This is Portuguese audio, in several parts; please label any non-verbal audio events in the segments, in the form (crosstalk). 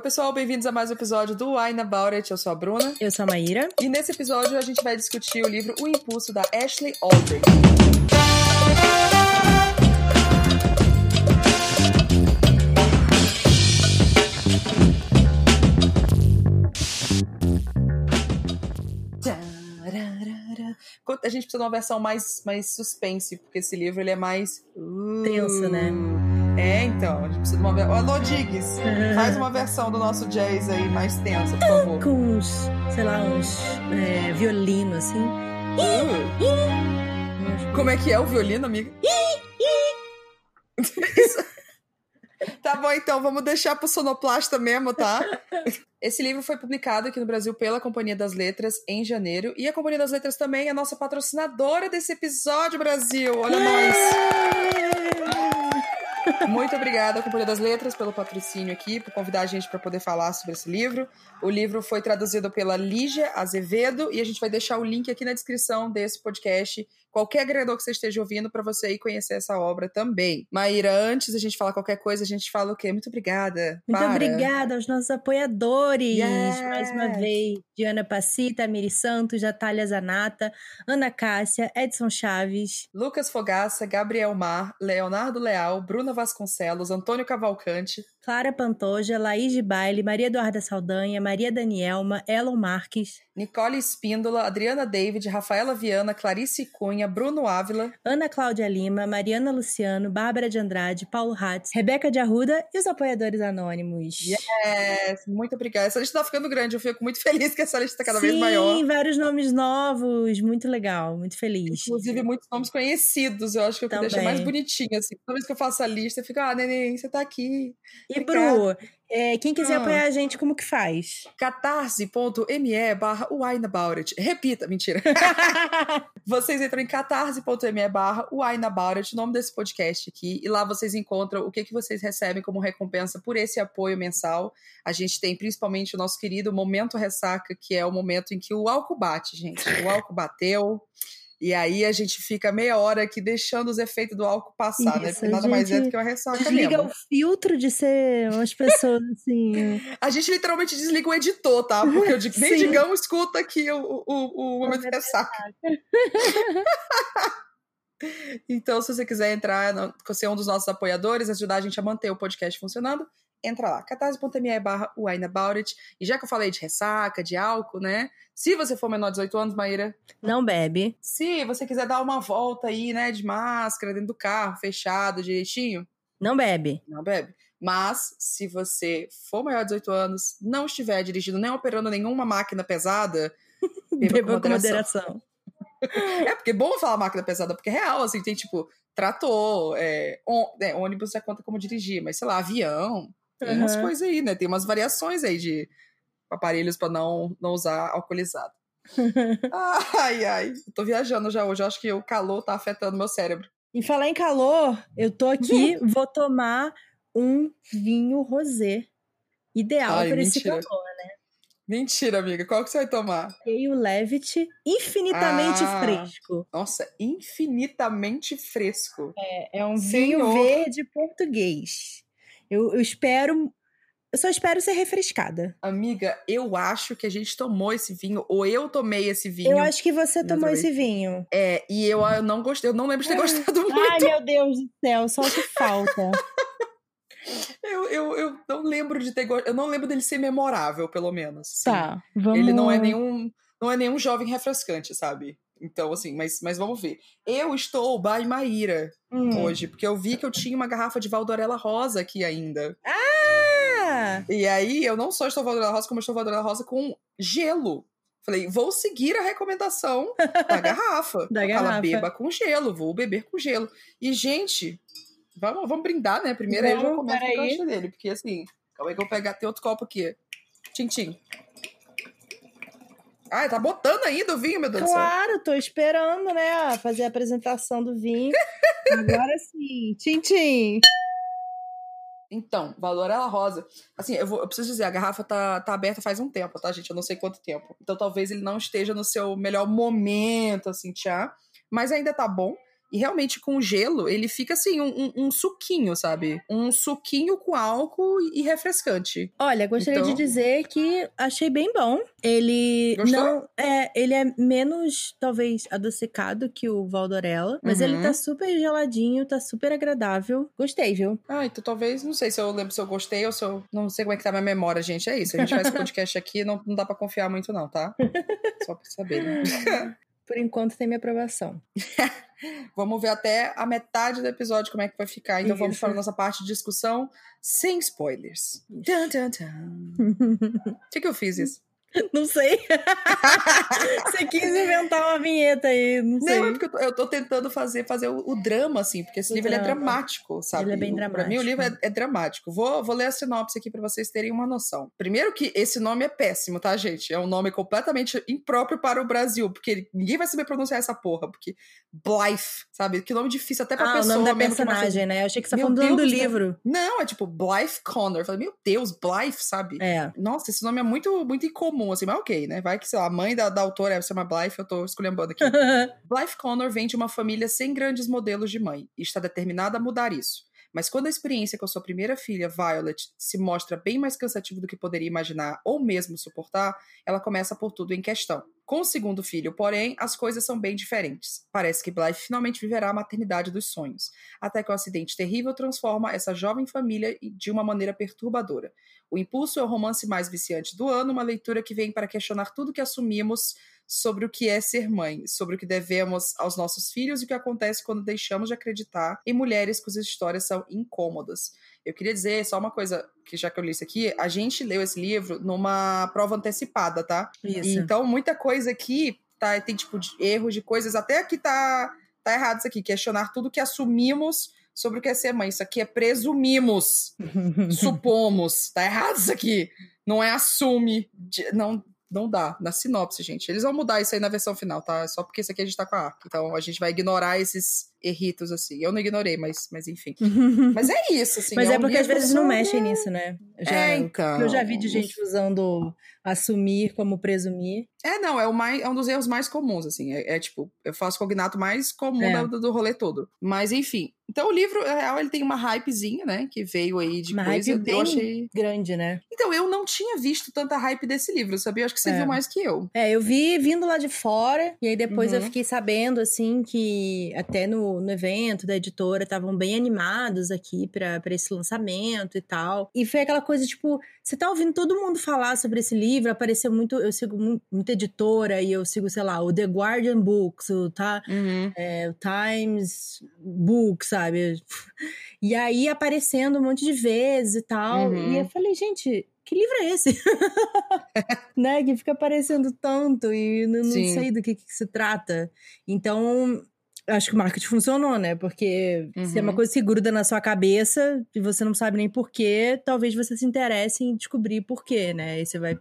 Oi, pessoal, bem-vindos a mais um episódio do Wine About It. Eu sou a Bruna. Eu sou a Maíra. E nesse episódio a gente vai discutir o livro O Impulso, da Ashley Aldrich. A gente precisa de uma versão mais, mais suspense, porque esse livro ele é mais... Tenso, né? É, então, a gente precisa de uma versão. Alô, Diggs, faz uma versão do nosso jazz aí mais tensa, por favor. Com uns, sei lá, uns é, violino, assim. Uh. Como é que é o violino, amiga? (laughs) tá bom, então, vamos deixar pro sonoplasta mesmo, tá? (laughs) Esse livro foi publicado aqui no Brasil pela Companhia das Letras em janeiro. E a Companhia das Letras também é a nossa patrocinadora desse episódio, Brasil. Olha nós! Muito obrigada, Companhia das Letras, pelo patrocínio aqui, por convidar a gente para poder falar sobre esse livro. O livro foi traduzido pela Lígia Azevedo e a gente vai deixar o link aqui na descrição desse podcast qualquer agregador que você esteja ouvindo para você ir conhecer essa obra também. Maíra, antes da gente falar qualquer coisa, a gente fala o quê? Muito obrigada. Muito para. obrigada aos nossos apoiadores. Yes. Mais uma vez, Diana Pacita, Miri Santos, Natália Zanata, Ana Cássia, Edson Chaves, Lucas Fogaça, Gabriel Mar, Leonardo Leal, Bruna Vasconcelos, Antônio Cavalcante, Clara Pantoja, Laís de Baile, Maria Eduarda Saldanha, Maria Danielma, Elon Marques, Nicole Espíndola, Adriana David, Rafaela Viana, Clarice Cunha, Bruno Ávila, Ana Cláudia Lima, Mariana Luciano, Bárbara de Andrade, Paulo Hatz, Rebeca de Arruda e os apoiadores anônimos. Yes, muito obrigada. Essa lista tá ficando grande, eu fico muito feliz que essa lista tá cada Sim, vez maior. Sim, vários nomes novos, muito legal, muito feliz. Inclusive, muitos nomes conhecidos, eu acho que eu deixei mais bonitinho, assim. Toda vez que eu faço a lista, eu fico, ah, neném, você tá aqui. E. Bru, é, quem quiser Ah. apoiar a gente, como que faz? catarse.me barra. Repita, mentira. (laughs) vocês entram em catarse.me barra o nome desse podcast aqui, e lá vocês encontram o que, que vocês recebem como recompensa por esse apoio mensal. A gente tem principalmente o nosso querido Momento Ressaca, que é o momento em que o álcool bate, gente. O álcool bateu. E aí a gente fica meia hora aqui deixando os efeitos do álcool passar, né? Isso, Porque a nada mais é do que uma ressaca Desliga mesmo. o filtro de ser umas pessoas (laughs) assim. A gente literalmente desliga o editor, tá? Porque o nem. (laughs) Digão escuta aqui o, o, o, o momento de ressaca. (laughs) Então, se você quiser entrar, ser um dos nossos apoiadores, ajudar a gente a manter o podcast funcionando, entra lá, catarse.me barra wineaboutit. E já que eu falei de ressaca, de álcool, né? Se você for menor de 18 anos, Maíra, Não bebe. se você quiser dar uma volta aí, né, de máscara dentro do carro, fechado, direitinho, Não bebe. não bebe. Mas, se você for maior de 18 anos, não estiver dirigindo nem operando nenhuma máquina pesada, (laughs) beba, com moderação. É, porque é bom falar máquina pesada, porque é real, assim, tem tipo trator, é, é, ônibus já conta como dirigir, mas sei lá, avião, tem umas Uhum. coisas aí, né? Tem umas variações aí de aparelhos pra não, não usar alcoolizado. (laughs) ai, ai, tô viajando já hoje, eu acho que o calor tá afetando meu cérebro. E falar em calor, eu tô aqui, (laughs) vou tomar um vinho rosé. Ideal para esse calor. Mentira, amiga, qual que você vai tomar? E o Levitt, infinitamente Ah. fresco. Nossa, infinitamente fresco. É um Senhor. vinho verde português. Eu, eu espero. Eu só espero ser refrescada. Amiga, eu acho que a gente tomou esse vinho, ou eu tomei esse vinho. Eu acho que você tomou esse vinho. É, e eu, eu não gostei, eu não lembro de ter gostado muito. Ai, meu Deus do céu, só que falta. (laughs) Eu, eu, eu não lembro de ter. Eu não lembro dele ser memorável, pelo menos. Sim. tá, vamos. Ele não é nenhum. Não é nenhum jovem refrescante, sabe? Então, assim, mas, mas vamos ver. Eu estou by Maíra Hum. hoje, porque eu vi que eu tinha uma garrafa de Valdorella Rosa aqui ainda. Ah! E aí, eu não só estou Valdorella Rosa, como eu estou Valdorella Rosa com gelo. Falei, vou seguir a recomendação da (laughs) garrafa. Da Ela garrafa. beba com gelo, vou beber com gelo. E, gente, vamos, vamos brindar, né? Primeiro aí eu já Vamos, comento o dele. Porque, assim, calma aí que eu vou pegar, tem outro copo aqui. Tchim, tchim. Ai, tá botando ainda o vinho, meu Deus do céu. Claro, tô esperando, né? Fazer a apresentação do vinho. Agora sim. Tchim, tchim. Então, Valorella Rosa. Assim, eu, vou, eu preciso dizer, a garrafa tá, tá aberta faz um tempo, tá, gente? Eu não sei quanto tempo. Então talvez ele não esteja no seu melhor momento, assim, tchá. Mas ainda tá bom. E realmente com gelo, ele fica assim, um, um, um suquinho, sabe? Um suquinho com álcool e refrescante. Olha, gostaria Então- de dizer que achei bem bom. Ele Gostou? não é, ele é menos talvez adocicado que o Valdorella, mas Uhum. ele tá super geladinho, tá super agradável. Gostei, viu? Ah, então talvez, não sei se eu lembro se eu gostei ou se eu. Não sei como é que tá minha memória, gente. É isso. A gente faz (laughs) podcast aqui, não, não dá pra confiar muito, não, tá? (laughs) Só pra saber, né? Por enquanto tem minha aprovação. (laughs) Vamos ver até a metade do episódio como é que vai ficar. Então vamos Isso. para a nossa parte de discussão sem spoilers. Tum, tum, tum. Por que, que eu fiz isso? (laughs) não sei. (laughs) Você quis inventar uma vinheta aí, não sei. Não, é porque eu tô, eu tô tentando fazer, fazer o, o drama, assim, porque esse O livro é dramático, sabe? Ele é bem O- Pra mim, o livro é, dramático. é dramático. Vou, vou ler a sinopse aqui pra vocês terem uma noção. Primeiro que esse nome é péssimo, tá, gente? É um nome completamente impróprio para o Brasil, porque ninguém vai saber pronunciar essa porra, porque Blythe, sabe? Que nome difícil até pra Ah, o pessoa nome da personagem, né? Eu achei que você tá falando Deus do livro. Não, é tipo Blythe Connor. Eu falei, meu Deus, Blythe, sabe? É. Nossa, esse nome é muito, muito incomum, assim, mas ok, né? Vai que, sei lá, a mãe da, da autora se chama Blythe, eu tô esculhambando aqui. (laughs) Blythe Connor vem de uma família sem grandes modelos de mãe e está determinada a mudar isso. Mas quando a experiência com a sua primeira filha, Violet, se mostra bem mais cansativa do que poderia imaginar ou mesmo suportar, ela começa por tudo em questão. Com o segundo filho, porém, as coisas são bem diferentes. Parece que Blythe finalmente viverá a maternidade dos sonhos, até que um acidente terrível transforma essa jovem família de uma maneira perturbadora. O Impulso é o romance mais viciante do ano, uma leitura que vem para questionar tudo que assumimos sobre o que é ser mãe, sobre o que devemos aos nossos filhos e o que acontece quando deixamos de acreditar em mulheres cujas histórias são incômodas. Eu queria dizer só uma coisa, que já que eu li isso aqui, a gente leu esse livro numa prova antecipada, tá? Isso. Então, muita coisa aqui tá, tem tipo de erros de coisas, até aqui tá, tá errado isso aqui, questionar tudo que assumimos sobre o que é ser mãe. Isso aqui é presumimos, (laughs) supomos. Tá errado isso aqui. Não é assume. Não, não dá. Na sinopse, gente. Eles vão mudar isso aí na versão final, tá? Só porque isso aqui a gente tá com a arca. Então a gente vai ignorar esses erritos, assim. Eu não ignorei, mas, mas enfim. (laughs) Mas é isso, assim. Mas é, um porque às vezes não mexem nisso, né? Eu Já, É, então. eu já vi de gente usando assumir como presumir. É, não, é, o mais, é um dos erros mais comuns, assim. É, é, tipo, eu faço cognato mais comum É. do, do rolê todo. Mas, enfim. Então, o livro, na real, ele tem uma hypezinha, né? Que veio aí de Uma coisa. hype Eu achei. Grande, né? Então, eu não tinha visto tanta hype desse livro, sabia? Eu acho que você É. viu mais que eu. É, eu vi vindo lá de fora, e aí depois eu Uhum. fiquei sabendo, assim, que até no, no evento da editora estavam bem animados aqui pra pra esse lançamento e tal. E foi aquela coisa, tipo, você tá ouvindo todo mundo falar sobre esse livro, apareceu muito, eu sigo mu- muita editora, e eu sigo, sei lá, o The Guardian Books, o, tá, é, o Times Book, sabe? (laughs) E aí aparecendo um monte de vezes e tal. Uhum. E eu falei, gente, que livro é esse? (laughs) né? Que fica aparecendo tanto e não, não sei do que, que se trata. Então. Acho que o marketing funcionou, né? Porque se é uma Uhum. coisa que gruda na sua cabeça e você não sabe nem porquê, talvez você se interesse em descobrir porquê, né? Aí você vai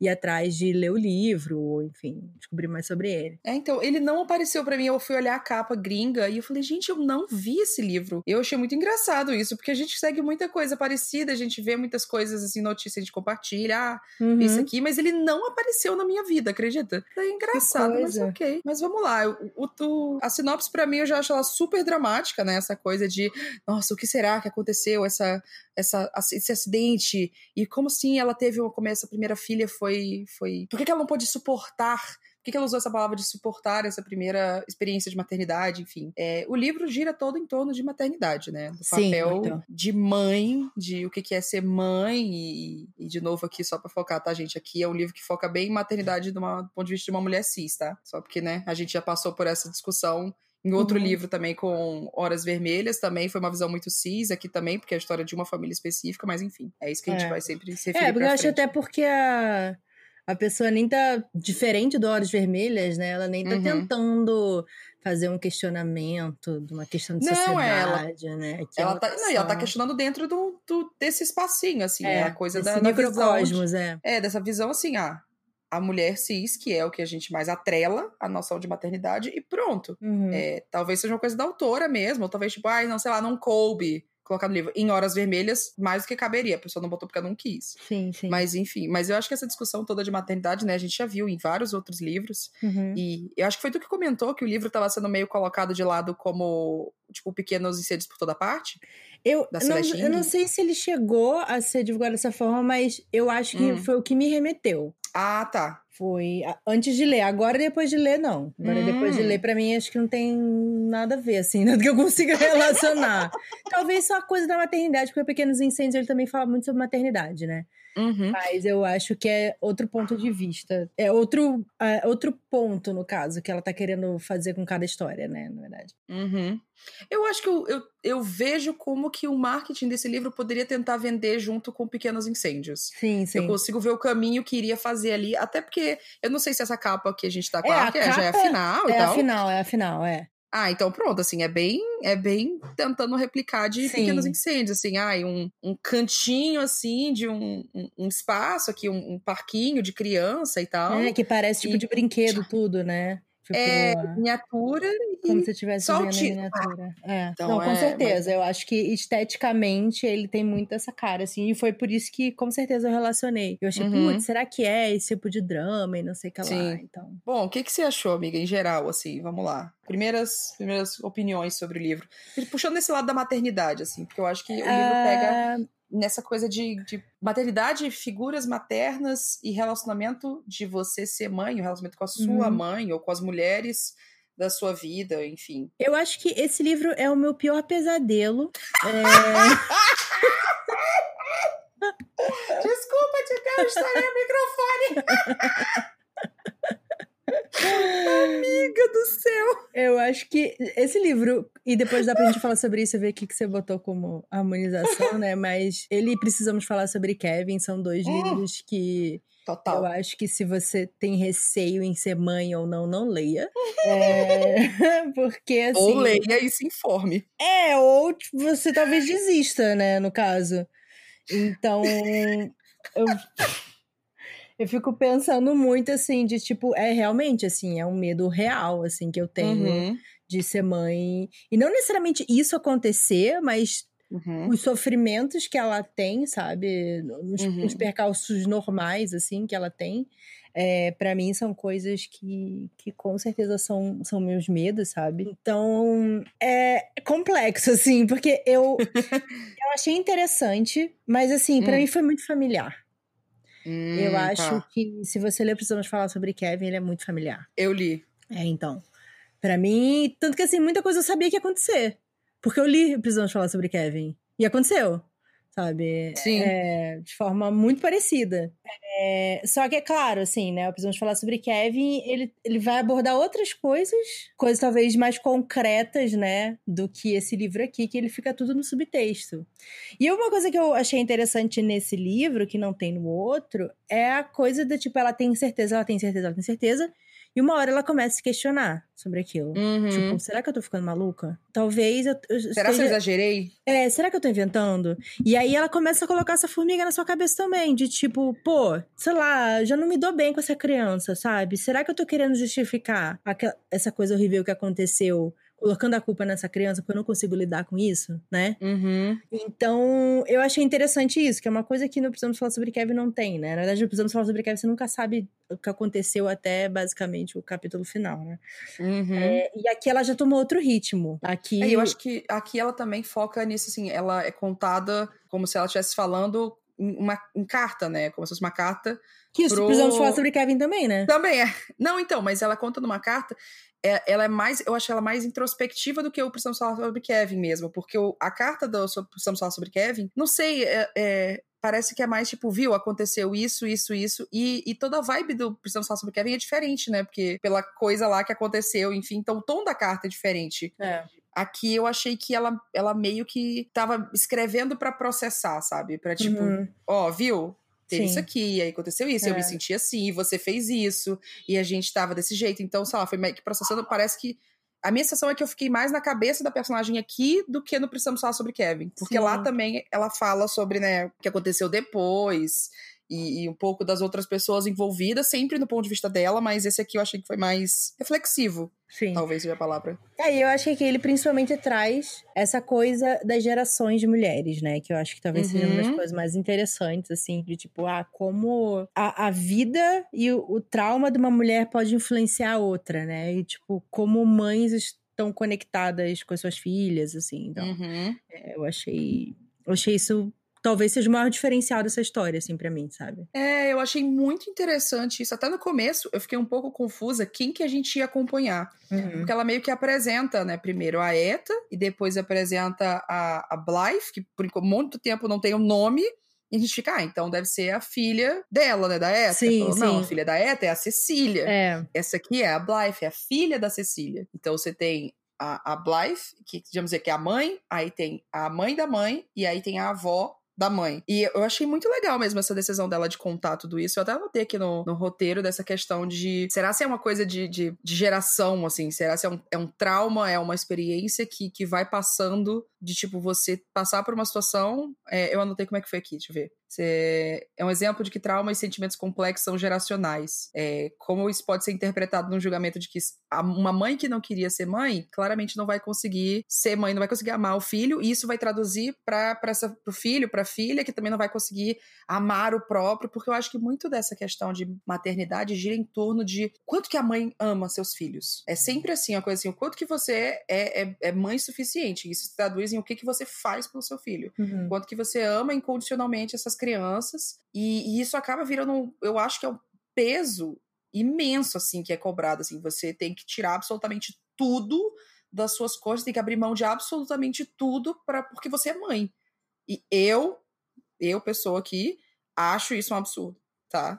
ir atrás de ler o livro, ou enfim, descobrir mais sobre ele. É, então, ele não apareceu pra mim. Eu fui olhar a capa gringa e eu falei, gente, eu não vi esse livro. Eu achei muito engraçado isso, porque a gente segue muita coisa parecida, a gente vê muitas coisas, assim, notícias, a gente compartilha, ah, Uhum. isso aqui, mas ele não apareceu na minha vida, acredita? É engraçado, mas ok. Mas vamos lá. O- o- a sinopse, pra mim, eu já acho ela super dramática, né? Essa coisa de, nossa, o que será que aconteceu? Essa, essa, esse acidente? E como assim ela teve uma, como essa primeira filha foi. foi... Por que, que ela não pôde suportar? Por que, que ela usou essa palavra de suportar essa primeira experiência de maternidade? Enfim, é, o livro gira todo em torno de maternidade, né? Do Sim, papel muito. de mãe, de o que, que é ser mãe. E, e, de novo, aqui, só pra focar, tá, gente? Aqui é um livro que foca bem em maternidade de uma- do ponto de vista de uma mulher cis, tá? Só porque, né, a gente já passou por essa discussão. Em outro Uhum. livro também com Horas Vermelhas, também foi uma visão muito cis, aqui também, porque é a história de uma família específica, mas enfim, é isso que a gente É. vai sempre se referir É, porque eu acho até porque a, a pessoa nem tá diferente do Olhos Vermelhas, né? Ela nem tá Uhum. tentando fazer um questionamento de uma questão de Não, é, ela- sociedade, né? Que Ela tá, não, ela tá questionando dentro do, do- desse espacinho, assim, é, é, a coisa da, da visão. de- microcosmos, é. É, dessa visão assim, ah, a mulher cis, que é o que a gente mais atrela, a noção de maternidade, e pronto. Uhum. É, talvez seja uma coisa da autora mesmo, ou talvez, tipo, ai, não, sei lá, não coube colocar no livro. Em Horas Vermelhas, mais do que caberia. A pessoa não botou porque não quis. Sim, sim. Mas, enfim. Mas eu acho que essa discussão toda de maternidade, né? A gente já viu em vários outros livros. Uhum. E eu acho que foi tu que comentou que o livro estava sendo meio colocado de lado como, tipo, pequenos incêndios por toda parte. Eu não, eu não sei se ele chegou a ser divulgado dessa forma, mas eu acho que Hum. foi o que me remeteu. Ah, tá. Foi antes de ler. Agora, depois de ler, não. Agora, Hum. depois de ler, pra mim, acho que não tem nada a ver, assim, (laughs) nada que eu consiga relacionar. Talvez só a coisa da maternidade, porque Pequenos Incêndios ele também fala muito sobre maternidade, né? Uhum. Mas eu acho que é outro ponto de vista. É outro, é outro ponto, no caso, que ela tá querendo fazer com cada história, né? Na verdade. Uhum. Eu acho que eu, eu, eu vejo como que o marketing desse livro poderia tentar vender junto com Pequenos Incêndios. Sim, sim. Eu consigo ver o caminho que iria fazer ali, até porque eu não sei se essa capa que a gente tá com É, a a é- já é a capa final e É a tal. final, é a final, é. Ah, então pronto, assim, é bem, é bem tentando replicar de Sim. pequenos incêndios, assim, ai, um, um cantinho, assim, de um, um, um espaço aqui, um, um parquinho de criança e tal. É, que parece tipo E- de brinquedo tudo, né? Tipo, É, miniatura como e se estivesse só o vendo a título. miniatura. É. Então, Não, com é, certeza. Eu acho que esteticamente ele tem muito essa cara, assim. E foi por isso que, com certeza, eu relacionei. Eu achei, Uhum. putz, será que é esse tipo de drama e não sei o que lá? Sim. Então. Bom, o que, que você achou, amiga, em geral, assim? Vamos lá. Primeiras, primeiras opiniões sobre o livro. Puxando esse lado da maternidade, assim, porque eu acho que o livro pega Ah, nessa coisa de, de maternidade, figuras maternas e relacionamento de você ser mãe, o relacionamento com a sua Uhum. mãe ou com as mulheres da sua vida, enfim. Eu acho que esse livro é o meu pior pesadelo. É, (laughs) Desculpa, Ticão, estourei o microfone. (laughs) Amiga do céu. eu acho que esse livro, e depois dá pra gente falar sobre isso e ver o que, que você botou como harmonização, né? Mas ele e Precisamos Falar sobre Kevin são dois Hum. livros que Eu Total. acho que se você tem receio em ser mãe ou não, não leia. (laughs) É, (laughs) porque assim. Ou leia e se informe. É, ou tipo, você talvez desista, né, no caso. Então, eu, eu fico pensando muito assim, de tipo, é realmente assim, é um medo real, assim, que eu tenho Uhum, de ser mãe. E não necessariamente isso acontecer, mas uhum. os sofrimentos que ela tem, sabe? Os, Uhum. os percalços normais, assim, que ela tem. É, para mim são coisas que, que com certeza são, são meus medos, sabe? Então é complexo, assim, porque eu, (laughs) eu achei interessante, mas assim, pra Hum. mim foi muito familiar. Eu Hum, acho tá. que se você ler Precisamos Falar sobre Kevin, ele é muito familiar. Eu li. É, então. Pra mim, tanto que assim, muita coisa eu sabia que ia acontecer. Porque eu li Precisamos Falar sobre Kevin. E aconteceu. Sabe? Sim. É, de forma muito parecida. É, só que é claro, assim, né? Precisamos Falar sobre Kevin, ele, ele vai abordar outras coisas, coisas talvez mais concretas, né? Do que esse livro aqui, que ele fica tudo no subtexto. E uma coisa que eu achei interessante nesse livro, que não tem no outro, é a coisa do tipo, ela tem certeza, ela tem certeza, ela tem certeza. E uma hora ela começa a se questionar sobre aquilo. Uhum. Tipo, será que eu tô ficando maluca? Talvez eu, eu Será que eu esteja- exagerei? é, será que eu tô inventando? E aí ela começa a colocar essa formiga na sua cabeça também, de tipo, pô, sei lá, já não me dou bem com essa criança, sabe? Será que eu tô querendo justificar aquela- essa coisa horrível que aconteceu, colocando a culpa nessa criança porque eu não consigo lidar com isso, né? Uhum. Então, eu achei interessante isso, que é uma coisa que no Precisamos Falar sobre Kevin não tem, né? Na verdade, no Precisamos Falar sobre Kevin, você nunca sabe o que aconteceu até basicamente o capítulo final, né? Uhum. É, e aqui ela já tomou outro ritmo. Aqui. É, eu acho que aqui ela também foca nisso, assim, ela é contada como se ela estivesse falando em, uma, em carta, né? Como se fosse uma carta. que isso, pro- precisamos falar sobre Kevin também, né? Também é. Não, então, mas ela conta numa carta, ela é mais, eu acho ela mais introspectiva do que o Precisamos Falar sobre Kevin mesmo, porque o- a carta do Precisamos Falar sobre Kevin, não sei, é- é, parece que é mais tipo, viu, aconteceu isso, isso, isso, e, e toda a vibe do Precisamos Falar sobre Kevin é diferente, né? Porque pela coisa lá que aconteceu, enfim, então o tom da carta é diferente. É. Aqui eu achei que ela, ela meio que tava escrevendo pra processar, sabe? Pra tipo, Uhum. ó, viu? Teve Sim. isso aqui, aí aconteceu isso, eu É. me senti assim, você fez isso, e a gente tava desse jeito. Então, sei lá, foi meio que processando. Parece que. A minha sensação é que eu fiquei mais na cabeça da personagem aqui do que no Precisamos Falar sobre Kevin. Porque Sim. lá também ela fala sobre, né, o que aconteceu depois. E, e, um pouco das outras pessoas envolvidas, sempre no ponto de vista dela, mas esse aqui eu achei que foi mais reflexivo. Sim. Talvez seja a palavra. É, eu acho que ele principalmente traz essa coisa das gerações de mulheres, né? Que eu acho que talvez uhum. seja uma das uhum. coisas mais interessantes, assim, de tipo, ah, como a, a vida e o, o trauma de uma mulher pode influenciar a outra, né? E, tipo, como mães estão conectadas com as suas filhas, assim. Então, uhum. é, eu achei. Eu achei isso talvez seja o maior diferencial dessa história, assim, para mim, sabe? É, eu achei muito interessante isso. Até no começo eu fiquei um pouco confusa quem que a gente ia acompanhar. Uhum. Porque ela meio que apresenta, né, primeiro a Eta e depois apresenta a, a Blythe, que por muito tempo não tem o um nome. E a gente fica, ah, então deve ser a filha dela, né, da Eta. Sim, Falou, Não, a filha da Eta é a Cecília. É. Essa aqui é a Blythe, é a filha da Cecília. Então você tem a, a Blythe, que digamos dizer que é a mãe, aí tem a mãe da mãe, e aí tem a avó da mãe. E eu achei muito legal mesmo essa decisão dela de contar tudo isso. Eu até anotei aqui no, no roteiro dessa questão de. Será se é uma coisa de, de, de geração, assim? Será se é um, é um trauma, é uma experiência que, que vai passando de, tipo, você passar por uma situação. É, eu anotei como é que foi aqui, deixa eu ver. Você, é um exemplo de que traumas e sentimentos complexos são geracionais. É, como isso pode ser interpretado num julgamento de que uma mãe que não queria ser mãe, claramente não vai conseguir ser mãe, não vai conseguir amar o filho, e isso vai traduzir para o filho, para a filha, que também não vai conseguir amar o próprio, porque eu acho que muito dessa questão de maternidade gira em torno de quanto que a mãe ama seus filhos. É sempre assim, uma coisa assim, o quanto que você é, é, é mãe suficiente. Isso se traduz em o que, que você faz pelo seu filho. Uhum. Quanto que você ama incondicionalmente essas crianças. E, e isso acaba virando, eu acho que é um peso imenso, assim, que é cobrado, assim. Você tem que tirar absolutamente tudo das suas coisas, tem que abrir mão de absolutamente tudo para porque você é mãe. E eu, eu, pessoa aqui, acho isso um absurdo, tá?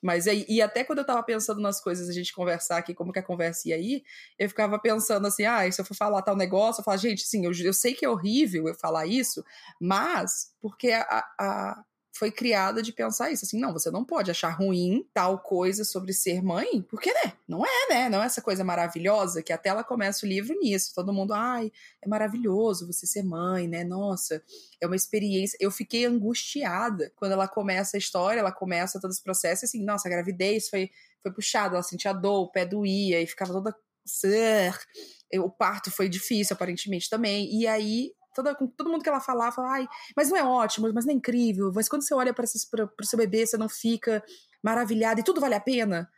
Mas aí, e até quando eu tava pensando nas coisas, a gente conversar aqui, como que a conversa ia aí, eu ficava pensando assim, ah, se eu for falar tal negócio, eu falo, gente, sim, eu, eu sei que é horrível eu falar isso, mas porque a, a foi criada de pensar isso, assim, não, você não pode achar ruim tal coisa sobre ser mãe, porque, né, não é, né, não é essa coisa maravilhosa que até ela começa o livro nisso, todo mundo, ai, é maravilhoso você ser mãe, né, nossa, é uma experiência, eu fiquei angustiada quando ela começa a história, ela começa todo esse processo, assim, nossa, a gravidez foi, foi puxada, ela sentia dor, o pé doía, e ficava toda o parto foi difícil, aparentemente, também. E aí toda, com todo mundo que ela falava, fala, ai, mas não é ótimo, mas não é incrível, mas quando você olha para o seu bebê, você não fica maravilhada e tudo vale a pena.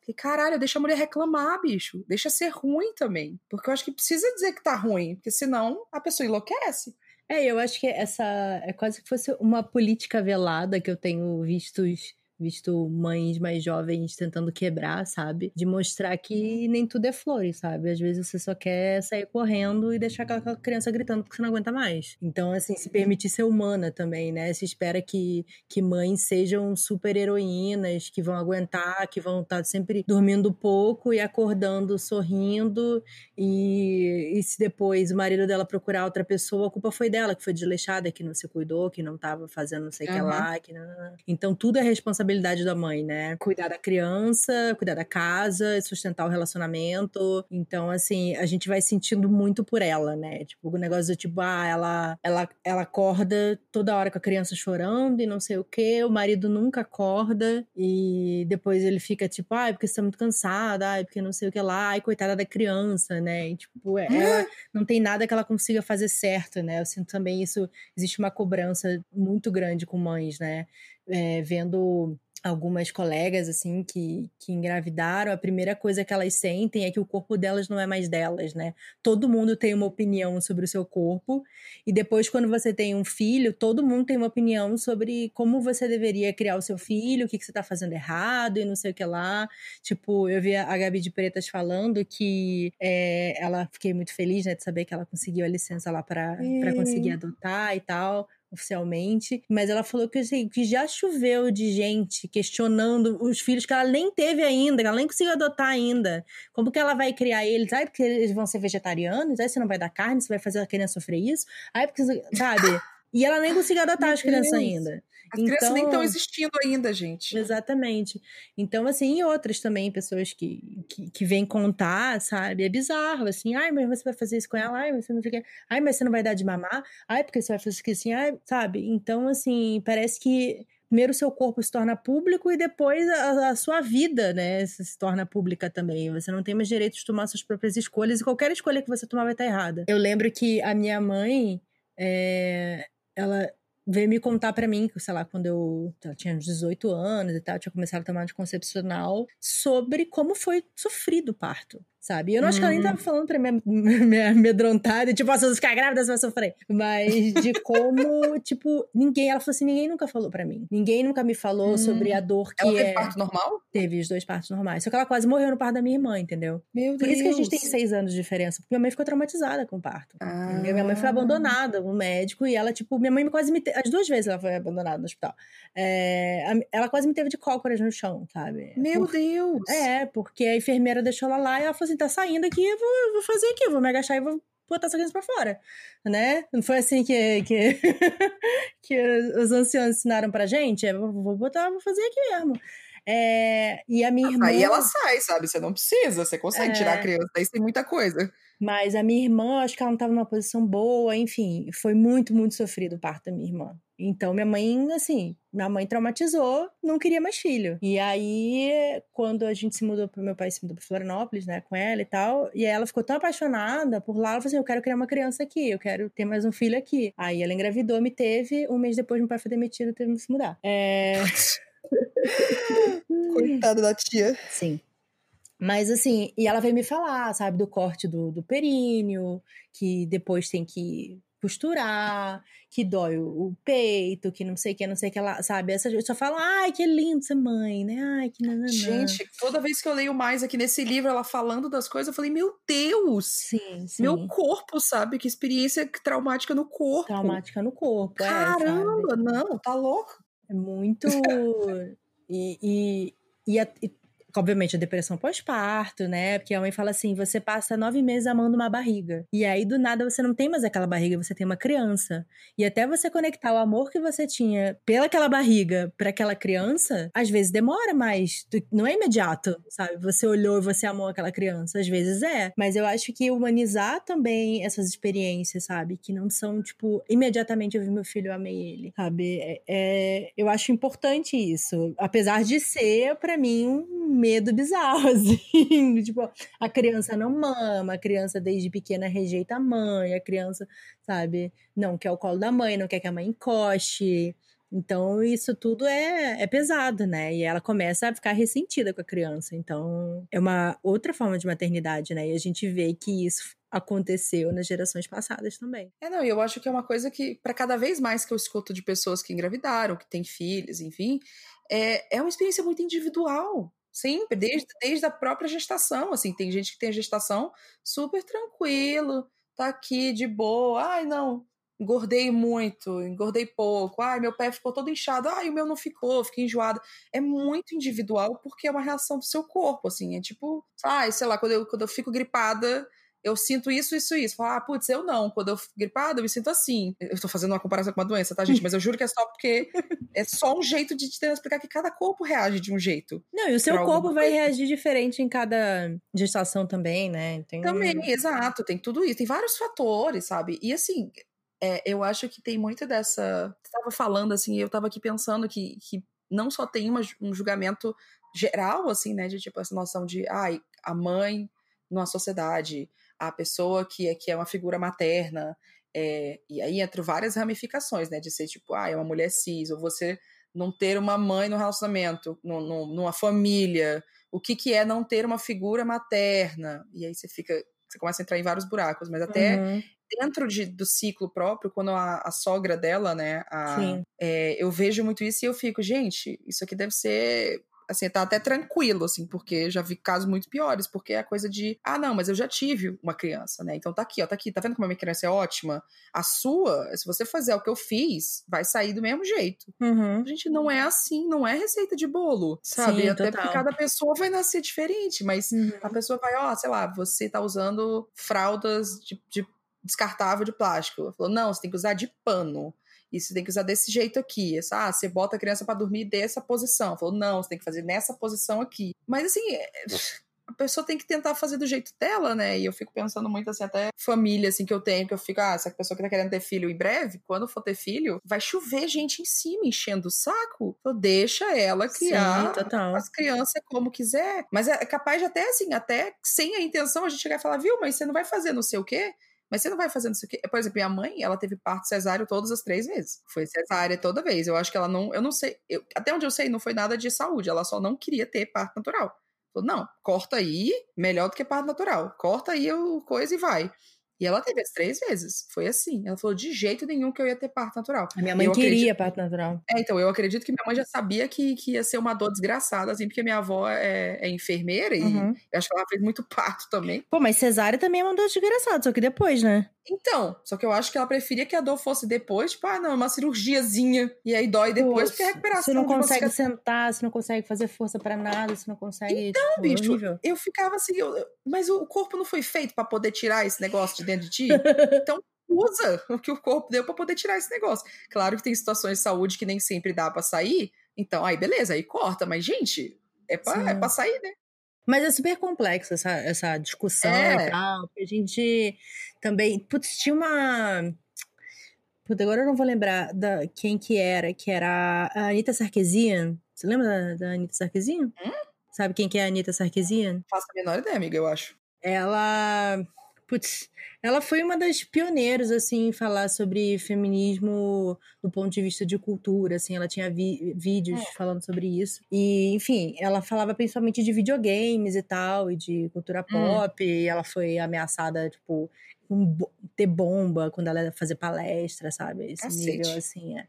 Falei, caralho, deixa a mulher reclamar, bicho. Deixa ser ruim também. Porque eu acho que precisa dizer que tá ruim, porque senão a pessoa enlouquece. É, eu acho que essa é quase que fosse uma política velada que eu tenho vistos visto mães mais jovens tentando quebrar, sabe? De mostrar que nem tudo é flores, sabe? Às vezes você só quer sair correndo e deixar aquela criança gritando porque você não aguenta mais. Então, assim, se permitir ser humana também, né? Se espera que, que mães sejam super heroínas, que vão aguentar, que vão estar sempre dormindo pouco e acordando sorrindo. E, e se depois o marido dela procurar outra pessoa, a culpa foi dela, que foi desleixada, que não se cuidou, que não estava fazendo não sei o uhum. que lá. Que não... Então, tudo é responsabilidade responsabilidade da mãe, né? Cuidar da criança, cuidar da casa, sustentar o relacionamento. Então, assim, a gente vai sentindo muito por ela, né? Tipo, o negócio do tipo, ah, ela, ela, ela acorda toda hora com a criança chorando e não sei o quê, o marido nunca acorda e depois ele fica tipo, ai, ah, porque você tá muito cansada, ai, porque não sei o que lá, ai, coitada da criança, né? E, tipo, é, ela não tem nada que ela consiga fazer certo, né? Eu sinto também isso, existe uma cobrança muito grande com mães, né? É, vendo algumas colegas assim que, que engravidaram, a primeira coisa que elas sentem é que o corpo delas não é mais delas, né? Todo mundo tem uma opinião sobre o seu corpo, e depois, quando você tem um filho, todo mundo tem uma opinião sobre como você deveria criar o seu filho, o que, que você tá fazendo errado e não sei o que lá. Tipo, eu vi a Gabi de Pretas falando que é, ela fiquei muito feliz, né, de saber que ela conseguiu a licença lá para conseguir adotar e tal oficialmente, mas ela falou que, assim, que já choveu de gente questionando os filhos que ela nem teve ainda, que ela nem conseguiu adotar ainda. Como que ela vai criar eles? Ai, porque eles vão ser vegetarianos? Aí você não vai dar carne? Você vai fazer a criança sofrer isso? Aí, porque, sabe? E ela nem conseguiu adotar as crianças ainda. As então, crianças nem estão existindo ainda, gente. Exatamente. Então, assim, e outras também, pessoas que, que, que vêm contar, sabe? É bizarro, assim, ai, mas você vai fazer isso com ela, ai, você não fica. Ai, mas você não vai dar de mamar, ai, porque você vai fazer isso assim, ai, sabe? Então, assim, parece que primeiro o seu corpo se torna público e depois a, a, sua vida, né, se torna pública também. Você não tem mais direito de tomar suas próprias escolhas e qualquer escolha que você tomar vai estar errada. Eu lembro que a minha mãe, é, ela veio me contar para mim, sei lá, quando eu, eu tinha uns 18 anos e tal, tinha começado a tomar anticoncepcional, sobre como foi sofrido o parto sabe? Eu não acho que ela nem tava uhum. falando pra me, (laughs) me amedrontar, de, tipo, se você ficar grávida, você vai sofrer. Mas de (laughs) como, tipo, ninguém, ela falou assim, ninguém nunca falou pra mim. Ninguém nunca me falou hum. sobre a dor que ela é... teve parto normal? Teve os dois partos normais. Só que ela quase morreu no parto da minha irmã, entendeu? Meu Deus. Por isso que a gente tem seis anos de diferença. Porque minha mãe ficou traumatizada com o parto. Ah. Minha mãe foi abandonada no médico e ela, tipo, minha mãe quase me... Te... As duas vezes ela foi abandonada no hospital. É... Ela quase me teve de cócoras no chão, sabe? Meu Por... Deus! É, porque a enfermeira deixou ela lá e ela falou assim, tá saindo aqui, vou, vou fazer aqui, vou me agachar e vou botar essa criança pra fora, né? Não foi assim que, que, (laughs) que os anciãos ensinaram pra gente? É, vou botar, vou fazer aqui mesmo. É, e a minha irmã. Aí ela sai, sabe? Você não precisa, você consegue é... tirar a criança, daí tem muita coisa. Mas a minha irmã, acho que ela não estava numa posição boa, enfim, foi muito, muito sofrido o parto da minha irmã. Então, minha mãe, assim, minha mãe traumatizou, não queria mais filho. E aí, quando a gente se mudou, meu pai se mudou para Florianópolis, né, com ela e tal, e ela ficou tão apaixonada por lá, ela falou assim: eu quero criar uma criança aqui, eu quero ter mais um filho aqui. Aí ela engravidou, me teve, um mês depois meu pai foi demitido, teve que se mudar. É. (laughs) Coitada da tia. Sim. Mas assim, e ela veio me falar, sabe, do corte do, do períneo, que depois tem que costurar, que dói o, peito, que não sei o que, não sei o que ela, sabe? Essa, eu só falo, ai, que lindo ser mãe, né? Ai, que nananã. Gente, toda vez que eu leio mais aqui nesse livro, ela falando das coisas, eu falei, meu Deus! Sim, sim. Meu corpo, sabe? Que experiência traumática no corpo. Traumática no corpo, é, Caramba, é, não, tá louco. É muito... (laughs) e, e, e, a, e obviamente, a depressão pós-parto, né? Porque a mãe fala assim: você passa nove meses amando uma barriga. E aí, do nada, você não tem mais aquela barriga, você tem uma criança. E até você conectar o amor que você tinha pelaquela barriga para aquela criança, às vezes demora mais. Não é imediato, sabe? Você olhou e você amou aquela criança. Às vezes é. Mas eu acho que humanizar também essas experiências, sabe? Que não são, tipo, imediatamente eu vi meu filho, eu amei ele, sabe? É, é eu acho importante isso. Apesar de ser, para mim, um medo bizarro, (laughs) assim. tipo, a criança não mama, a criança desde pequena rejeita a mãe, a criança, sabe, não quer o colo da mãe, não quer que a mãe encoste. Então, isso tudo é, é pesado, né? E ela começa a ficar ressentida com a criança. Então, é uma outra forma de maternidade, né? E a gente vê que isso aconteceu nas gerações passadas também. É, não, eu acho que é uma coisa que, para cada vez mais que eu escuto de pessoas que engravidaram, que têm filhos, enfim, é, é uma experiência muito individual. Sempre, desde, desde a própria gestação, assim, tem gente que tem gestação super tranquilo, tá aqui de boa, ai não, engordei muito, engordei pouco, ai meu pé ficou todo inchado, ai o meu não ficou, fiquei enjoada. É muito individual porque é uma reação do seu corpo, assim, é tipo, ai, sei lá, quando eu, quando eu fico gripada, eu sinto isso, isso, isso. Falar, ah, putz, eu não. Quando eu fico gripada, eu me sinto assim. Eu tô fazendo uma comparação com uma doença, tá, gente? Mas eu juro que é só porque é só um jeito de te explicar que cada corpo reage de um jeito. Não, e o seu corpo vai coisa. reagir diferente em cada gestação também, né? Tem... Também, exato. Tem tudo isso. Tem vários fatores, sabe? E assim, é, eu acho que tem muito dessa. Você tava falando, assim, eu tava aqui pensando que, que não só tem uma, um julgamento geral, assim, né? De tipo, essa noção de, ai, a mãe numa sociedade a pessoa que é, que é uma figura materna, é, e aí entra várias ramificações, né? De ser tipo, ah, é uma mulher cis, ou você não ter uma mãe no relacionamento, no, no, numa família, o que, que é não ter uma figura materna, e aí você fica, você começa a entrar em vários buracos, mas até uhum. dentro de, do ciclo próprio, quando a, a sogra dela, né, a, é, eu vejo muito isso e eu fico, gente, isso aqui deve ser assim, tá até tranquilo, assim, porque já vi casos muito piores, porque é a coisa de, ah, não, mas eu já tive uma criança, né? Então tá aqui, ó, tá aqui, tá vendo como a minha criança é ótima? A sua, se você fazer o que eu fiz, vai sair do mesmo jeito. Uhum. A gente não é assim, não é receita de bolo, sabe? Sim, até total. porque cada pessoa vai nascer diferente, mas uhum. a pessoa vai, ó, sei lá, você tá usando fraldas de, de descartável de plástico. Falou, não, você tem que usar de pano você tem que usar desse jeito aqui. Essa, ah, você bota a criança para dormir dessa posição. Falou, não, você tem que fazer nessa posição aqui. Mas assim, é, a pessoa tem que tentar fazer do jeito dela, né? E eu fico pensando muito assim, até família assim que eu tenho, que eu fico, ah, essa pessoa que tá querendo ter filho em breve, quando for ter filho, vai chover gente em cima, enchendo o saco. Então deixa ela criar Sim, as crianças como quiser. Mas é capaz de até assim, até sem a intenção, a gente chegar e falar, viu, mas você não vai fazer não sei o quê? Mas você não vai fazendo isso aqui. Por exemplo, minha mãe, ela teve parto cesáreo todas as três vezes. Foi cesárea toda vez. Eu acho que ela não. Eu não sei. Eu, até onde eu sei, não foi nada de saúde. Ela só não queria ter parto natural. Falou, não, corta aí, melhor do que parto natural. Corta aí o coisa e vai. E ela teve as três vezes. Foi assim. Ela falou de jeito nenhum que eu ia ter parto natural. A minha mãe eu queria acredito... parto natural. É, então, eu acredito que minha mãe já sabia que, que ia ser uma dor desgraçada, assim, porque minha avó é, é enfermeira e Uhum. eu acho que ela fez muito (laughs) parto também. Pô, mas cesárea também é uma dor desgraçada, só que depois, né? Então, só que eu acho que ela preferia que a dor fosse depois, tipo, ah, não, é uma cirurgiazinha. E aí dói depois, Pô, porque a recuperação Você não de você consegue sentar, você não consegue fazer força pra nada, você não consegue. Então, tipo, bicho, horrível. eu ficava assim, eu- mas o corpo não foi feito pra poder tirar esse negócio de dentro de ti? (laughs) Então, usa o que o corpo deu pra poder tirar esse negócio. Claro que tem situações de saúde que nem sempre dá pra sair, então aí beleza, aí corta, mas gente, é pra, Sim. é pra sair, né? Mas é super complexo essa, essa discussão É. e tal. A gente também. Putz, tinha uma. Putz, agora eu não vou lembrar da, quem que era, que era a Anitta Sarkeesian. Você lembra da, da Anitta Sarkeesian? Hum? Sabe quem que é a Anitta Sarkeesian? Faço a menor ideia, amiga, eu acho. Ela. Putz, ela foi uma das pioneiras, assim, em falar sobre feminismo do ponto de vista de cultura, assim, ela tinha vídeos É. falando sobre isso. E, enfim, ela falava principalmente de videogames e tal, e de cultura Hum. pop, e ela foi ameaçada, tipo, bo- ter bomba quando ela ia fazer palestra, sabe? Esse Cacete. nível, assim, é.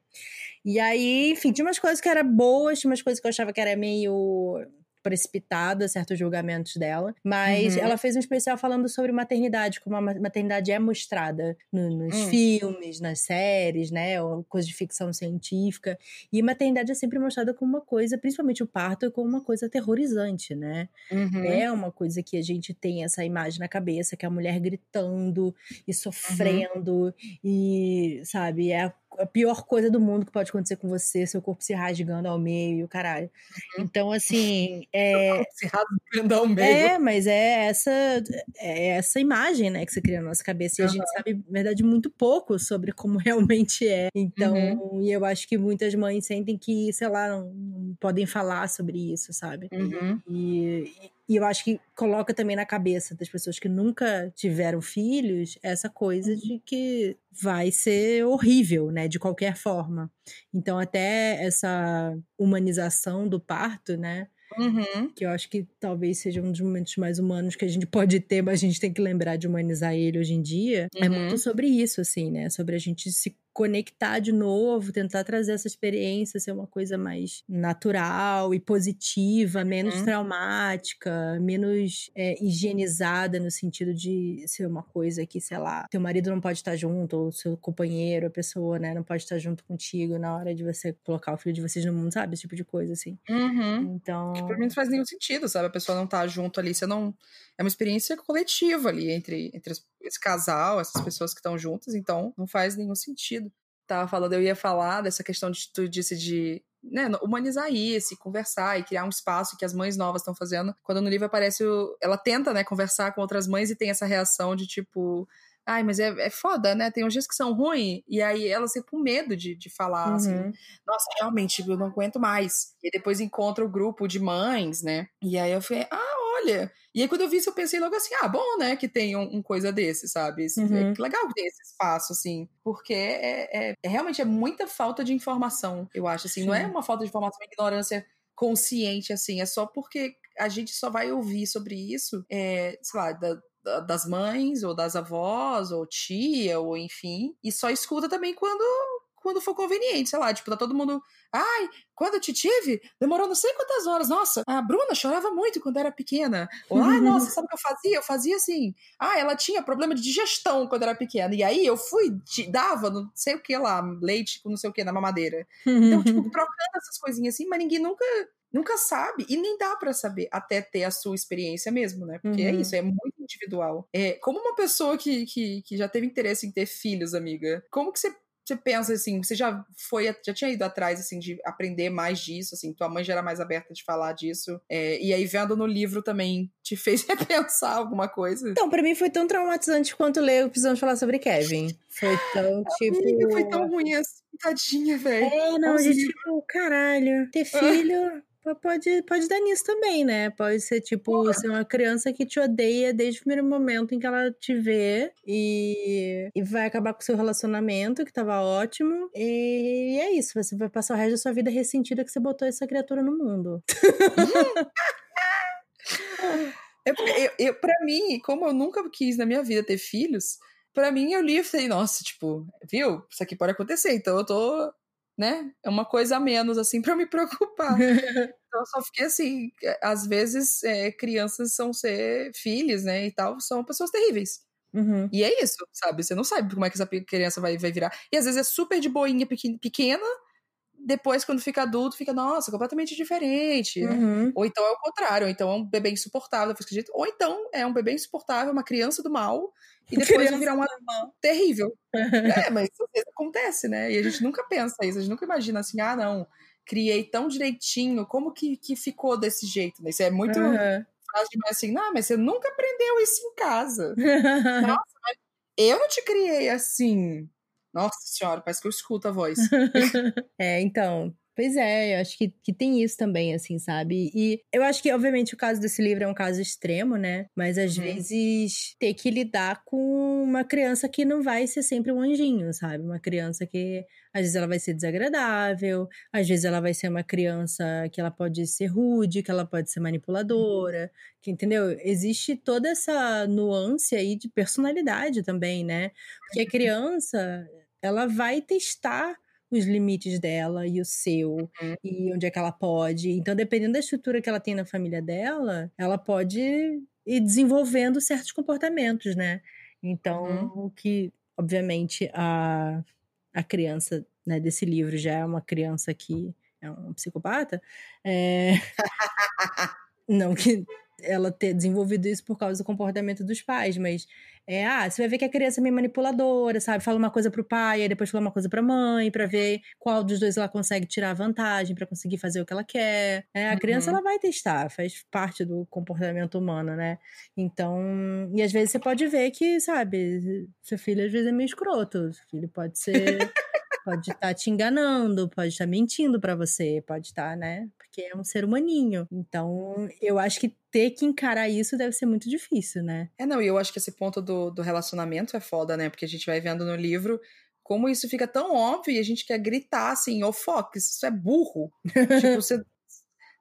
E aí, enfim, tinha umas coisas que eram boas, tinha umas coisas que eu achava que era meio precipitada certos julgamentos dela, mas Uhum. ela fez um especial falando sobre maternidade, como a ma- maternidade é mostrada no- nos Hum. filmes, nas séries, né, ou coisa de ficção científica, e maternidade é sempre mostrada como uma coisa, principalmente o parto, como uma coisa aterrorizante, né? Uhum. É uma coisa que a gente tem essa imagem na cabeça, que é a mulher gritando e sofrendo e, sabe, é a, pior coisa do mundo que pode acontecer com você, seu corpo se rasgando ao meio, caralho. Então, assim, (laughs) é, Se rasgando ao meio. é, mas é essa, é essa imagem, né, que você cria na nossa cabeça. E a gente sabe, na verdade, muito pouco sobre como (laughs) realmente é. Então, Uhum. e eu acho que muitas mães sentem que, sei lá, não, não podem falar sobre isso, sabe? Uhum. E, e eu acho que coloca também na cabeça das pessoas que nunca tiveram filhos essa coisa de que vai ser horrível, né, de qualquer forma. Então, até essa humanização do parto, né, Uhum. que eu acho que talvez seja um dos momentos mais humanos que a gente pode ter, mas a gente tem que lembrar de humanizar ele hoje em dia. É Uhum. muito sobre isso, assim, né? Sobre a gente se conectar de novo, tentar trazer essa experiência ser uma coisa mais natural e positiva, menos Uhum. traumática, menos é, higienizada no sentido de ser uma coisa que, sei lá, teu marido não pode estar junto, ou seu companheiro, a pessoa, né, não pode estar junto contigo na hora de você colocar o filho de vocês no mundo, sabe? Esse tipo de coisa, assim. Uhum. Então. Que pra mim não faz nenhum sentido, sabe? A pessoa não tá junto ali, você não. É uma experiência coletiva ali entre, entre esse casal, essas pessoas que estão juntas, então não faz nenhum sentido. Tava falando, eu ia falar dessa questão de tu disse de né, humanizar isso, conversar e criar um espaço que as mães novas estão fazendo. Quando no livro aparece, o, ela tenta, né, conversar com outras mães e tem essa reação de tipo. Ai, mas é, é foda, né? Tem uns dias que são ruins, e aí elas ficam com medo de, de falar, assim, Uhum. nossa, realmente, eu não aguento mais. E depois encontra o grupo de mães, né? E aí eu falei, ah, olha. E aí quando eu vi isso, eu pensei logo assim, ah, bom, né, que tem um, um coisa desse, sabe? Esse- Uhum. é que legal que tem esse espaço, assim. Porque é, é- é- realmente é muita falta de informação, eu acho, assim. Não é Sim. uma falta de informação, uma ignorância consciente, assim. É só porque a gente só vai ouvir sobre isso, é, sei lá, da- das mães, ou das avós, ou tia, ou enfim. E só escuta também quando quando for conveniente, sei lá, tipo, tá todo mundo. Ai, quando eu te tive, demorou não sei quantas horas. Nossa, a Bruna chorava muito quando era pequena. Ou, (laughs) ai, nossa, sabe o que eu fazia? Eu fazia assim. Ah, ela tinha problema de digestão quando era pequena. E aí eu fui, dava, não sei o que lá, leite com não sei o que na mamadeira. Então, tipo, (laughs) trocando essas coisinhas assim, mas ninguém nunca. Nunca sabe, e nem dá pra saber até ter a sua experiência mesmo, né? Porque é Uhum. isso, é muito individual. É, como uma pessoa que, que, que já teve interesse em ter filhos, amiga, como que você você pensa assim, você já foi, já tinha ido atrás assim de aprender mais disso, assim, tua mãe já era mais aberta de falar disso, é, e aí vendo no livro também te (laughs) fez repensar alguma coisa? Então, para mim foi tão traumatizante quanto ler o Precisamos Falar sobre Kevin. Foi tão, (laughs) tipo... Amiga, foi tão ruim assim, tadinha, velho. É, não, gente, tipo, caralho, ter filho... Pode, pode dar nisso também, né? Pode ser, tipo, ser uma criança que te odeia desde o primeiro momento em que ela te vê e, e vai acabar com o seu relacionamento, que tava ótimo. E é isso, você vai passar o resto da sua vida ressentida que você botou essa criatura no mundo. (laughs) eu, eu, eu, pra mim, como eu nunca quis na minha vida ter filhos, pra mim eu li e falei, nossa, tipo, viu? Isso aqui pode acontecer, então eu tô né? É uma coisa a menos, assim, (laughs) para me preocupar. (laughs) então eu só fiquei assim, é, às vezes é, crianças são ser filhos, né, e tal, são pessoas terríveis. Uhum. E é isso, sabe? Você não sabe como é que essa criança vai, vai virar. E às vezes é super de boinha pequena, depois, quando fica adulto, fica, nossa, completamente diferente. Né? Uhum. Ou então é o contrário, ou então é um bebê insuportável, ou então é um bebê insuportável, uma criança do mal, e depois vai virar uma terrível. (laughs) é, mas isso acontece, né? E a gente nunca pensa isso, a gente nunca imagina assim, ah, não, criei tão direitinho, como que, que ficou desse jeito? Isso é muito uhum. fácil demais assim, não, mas você nunca aprendeu isso em casa. (laughs) Nossa, mas eu não te criei assim. Nossa senhora, parece que eu escuto a voz. (laughs) é, então, Pois é, eu acho que, que tem isso também, assim, sabe? E eu acho que, obviamente, o caso desse livro é um caso extremo, né? Mas às uhum. vezes ter que lidar com uma criança que não vai ser sempre um anjinho, sabe? Uma criança que às vezes ela vai ser desagradável, às vezes ela vai ser uma criança que ela pode ser rude, que ela pode ser manipuladora, que, entendeu? Existe toda essa nuance aí de personalidade também, né? Porque a uhum. criança, ela vai testar os limites dela e o seu, uhum. e onde é que ela pode. Então, dependendo da estrutura que ela tem na família dela, ela pode ir desenvolvendo certos comportamentos, né? Então, uhum. o que, obviamente, a, a criança né, desse livro já é uma criança que é um psicopata, é... (laughs) não que ela ter desenvolvido isso por causa do comportamento dos pais, mas é, ah, você vai ver que a criança é meio manipuladora, sabe? Fala uma coisa pro pai, aí depois fala uma coisa pra mãe, para ver qual dos dois ela consegue tirar vantagem para conseguir fazer o que ela quer. É, a uhum. criança ela vai testar, faz parte do comportamento humano, né? Então, e às vezes você pode ver que, sabe, seu filho às vezes é meio escroto, seu filho pode ser (laughs) pode estar tá te enganando, pode estar tá mentindo para você, pode estar, tá, né? Porque é um ser humaninho. Então, eu acho que ter que encarar isso deve ser muito difícil, né? É, não, e eu acho que esse ponto do, do relacionamento é foda, né? Porque a gente vai vendo no livro como isso fica tão óbvio e a gente quer gritar assim, ô oh, Fox, isso é burro. (laughs) tipo, você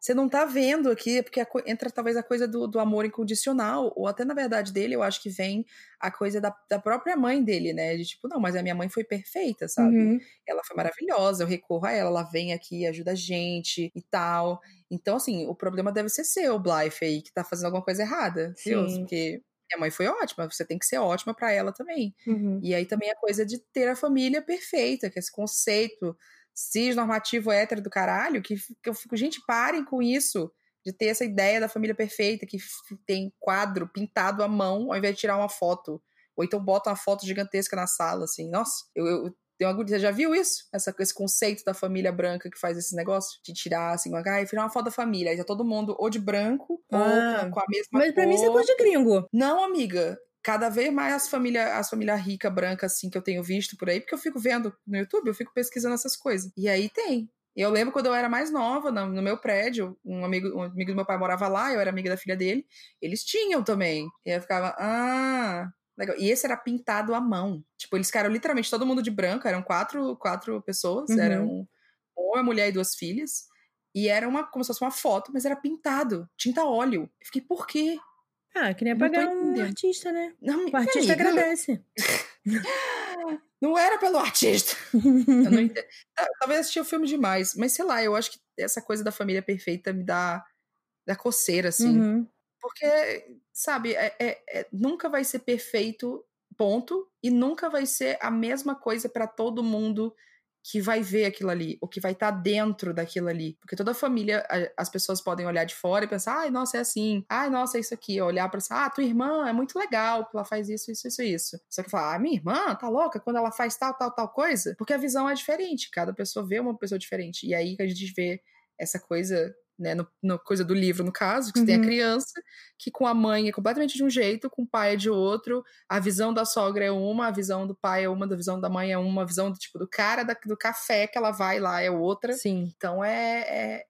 você não tá vendo aqui, porque entra talvez a coisa do, do, amor incondicional, ou até na verdade dele, eu acho que vem a coisa da, da própria mãe dele, né? De tipo, não, mas a minha mãe foi perfeita, sabe? Uhum. Ela foi maravilhosa, eu recorro a ela, ela vem aqui, ajuda a gente e tal. Então, assim, o problema deve ser seu, Blythe, aí, que tá fazendo alguma coisa errada, viu? Porque minha mãe foi ótima, você tem que ser ótima para ela também. Uhum. E aí também a coisa de ter a família perfeita, que é esse conceito cis normativo hétero do caralho, que, que eu fico, gente, parem com isso. De ter essa ideia da família perfeita, que tem quadro pintado à mão, ao invés de tirar uma foto. Ou então bota uma foto gigantesca na sala, assim. Nossa, eu, eu tenho uma Você já viu isso? Essa, esse conceito da família branca que faz esse negócio? De tirar, assim, uma, ah, tirar uma foto da família. Aí tá todo mundo ou de branco, ah, ou com a mesma Mas cor. pra mim isso é coisa de gringo. Não, amiga cada vez mais as famílias as família rica, branca, assim, que eu tenho visto por aí, porque eu fico vendo no YouTube, eu fico pesquisando essas coisas. E aí tem. Eu lembro quando eu era mais nova, no, meu prédio, um amigo, um amigo do meu pai morava lá, eu era amiga da filha dele, eles tinham também. E eu ficava, ah, legal. E esse era pintado à mão. Tipo, eles ficaram literalmente todo mundo de branco, eram quatro, quatro pessoas, uhum. eram um homem, mulher e duas filhas. E era uma, como se fosse uma foto, mas era pintado, tinta óleo. Eu fiquei, por quê? Ah, queria pagar um artista, né? Não, o artista amiga, agradece. (laughs) Não era pelo artista. não. (laughs) Talvez assisti o filme demais, mas sei lá, eu acho que essa coisa da família perfeita me dá, dá coceira, assim. Uhum. Porque, sabe, é, é, é, nunca vai ser perfeito, ponto, e nunca vai ser a mesma coisa para todo mundo que vai ver aquilo ali, ou que vai estar tá dentro daquilo ali. Porque toda família, as pessoas podem olhar de fora e pensar, ai, nossa, é assim, ai, nossa, é isso aqui. Olhar pra pensar, ah, tua irmã é muito legal, que ela faz isso, isso, isso, isso. Só que falar, ah, minha irmã tá louca quando ela faz tal, tal, tal coisa. Porque a visão é diferente, cada pessoa vê uma pessoa diferente. E aí que a gente vê essa coisa né, no, no, coisa do livro, no caso, que uhum. tem a uhum. criança, que com a mãe é completamente de um jeito, com o pai é de outro, a visão da sogra é uma, a visão do pai é uma, a visão da mãe é uma, a visão do, tipo, do cara da, do café que ela vai lá é outra. Sim. Então é, é,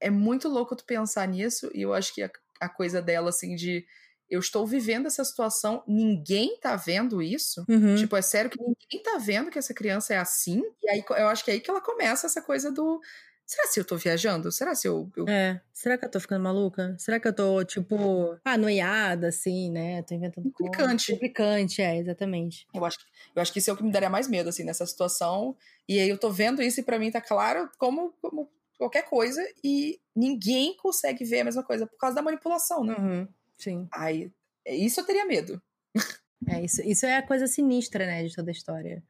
é muito louco tu pensar nisso, e eu acho que a, a coisa dela, assim, de eu estou vivendo essa situação, ninguém tá vendo isso. Uhum. Tipo, é sério que ninguém tá vendo que essa criança é assim. E aí eu acho que é aí que ela começa essa coisa do Será se eu tô viajando? Será se eu, eu, É. Será que eu tô ficando maluca? Será que eu tô, tipo, anoiada, assim, né? Tô inventando Implicante. Implicante, é, exatamente. Eu acho, eu acho que isso é o que me daria mais medo, assim, nessa situação. E aí eu tô vendo isso e pra mim tá claro como, como qualquer coisa. E ninguém consegue ver a mesma coisa por causa da manipulação, né? Uhum, sim. Aí, isso eu teria medo. É, isso, isso é a coisa sinistra, né, de toda a história.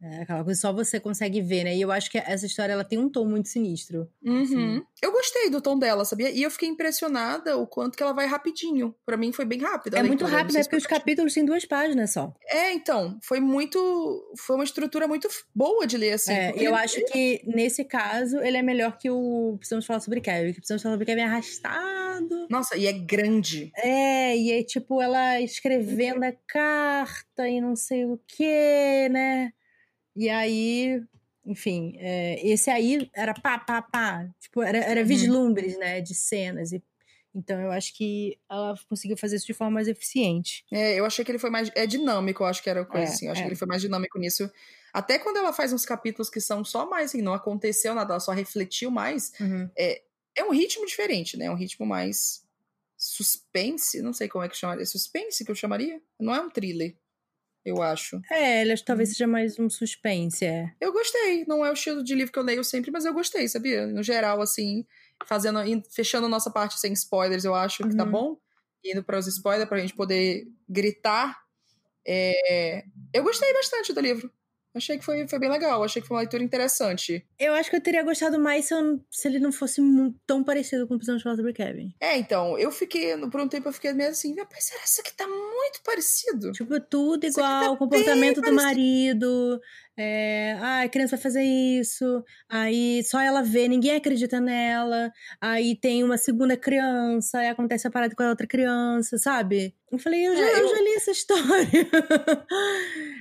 É aquela coisa só você consegue ver, né? E eu acho que essa história ela tem um tom muito sinistro. Uhum. Assim. Eu gostei do tom dela, sabia? E eu fiquei impressionada o quanto que ela vai rapidinho. para mim foi bem rápido. É muito rápido, é porque os capítulos têm duas páginas só. É, então. Foi muito. Foi uma estrutura muito boa de ler, assim. É, eu acho que nesse caso ele é melhor que o Precisamos Falar sobre Kevin. Que Precisamos Falar sobre Kevin é arrastado. Nossa, e é grande. É, e é tipo ela escrevendo a carta e não sei o que, né? E aí, enfim, é, esse aí era pá, pá, pá. Tipo, era, era uhum. vislumbres, né, de cenas. E, então eu acho que ela conseguiu fazer isso de forma mais eficiente. É, eu achei que ele foi mais. É dinâmico, eu acho que era coisa é, assim. Eu acho é. que ele foi mais dinâmico nisso. Até quando ela faz uns capítulos que são só mais assim, não aconteceu nada, ela só refletiu mais. Uhum. É, é um ritmo diferente, né? É um ritmo mais suspense, não sei como é que chamaria. Suspense que eu chamaria? Não é um thriller eu acho. É, ele talvez seja mais um suspense, é. Eu gostei. Não é o estilo de livro que eu leio sempre, mas eu gostei, sabia? No geral, assim, fazendo, fechando a nossa parte sem spoilers, eu acho que tá uhum. bom. Indo para os spoilers, pra gente poder gritar. É... Eu gostei bastante do livro. Achei que foi, foi bem legal, achei que foi uma leitura interessante. Eu acho que eu teria gostado mais se, eu, se ele não fosse tão parecido com o Precisamos Falar sobre Kevin. É, então, eu fiquei, por um tempo eu fiquei meio assim, rapaz, será que isso aqui tá muito parecido? Tipo, tudo igual, tá o comportamento do marido, é, ah, a criança vai fazer isso, aí só ela vê, ninguém acredita nela, aí tem uma segunda criança, aí acontece a parada com a outra criança, sabe? Eu falei, eu já, é, eu... eu já li essa (laughs) história.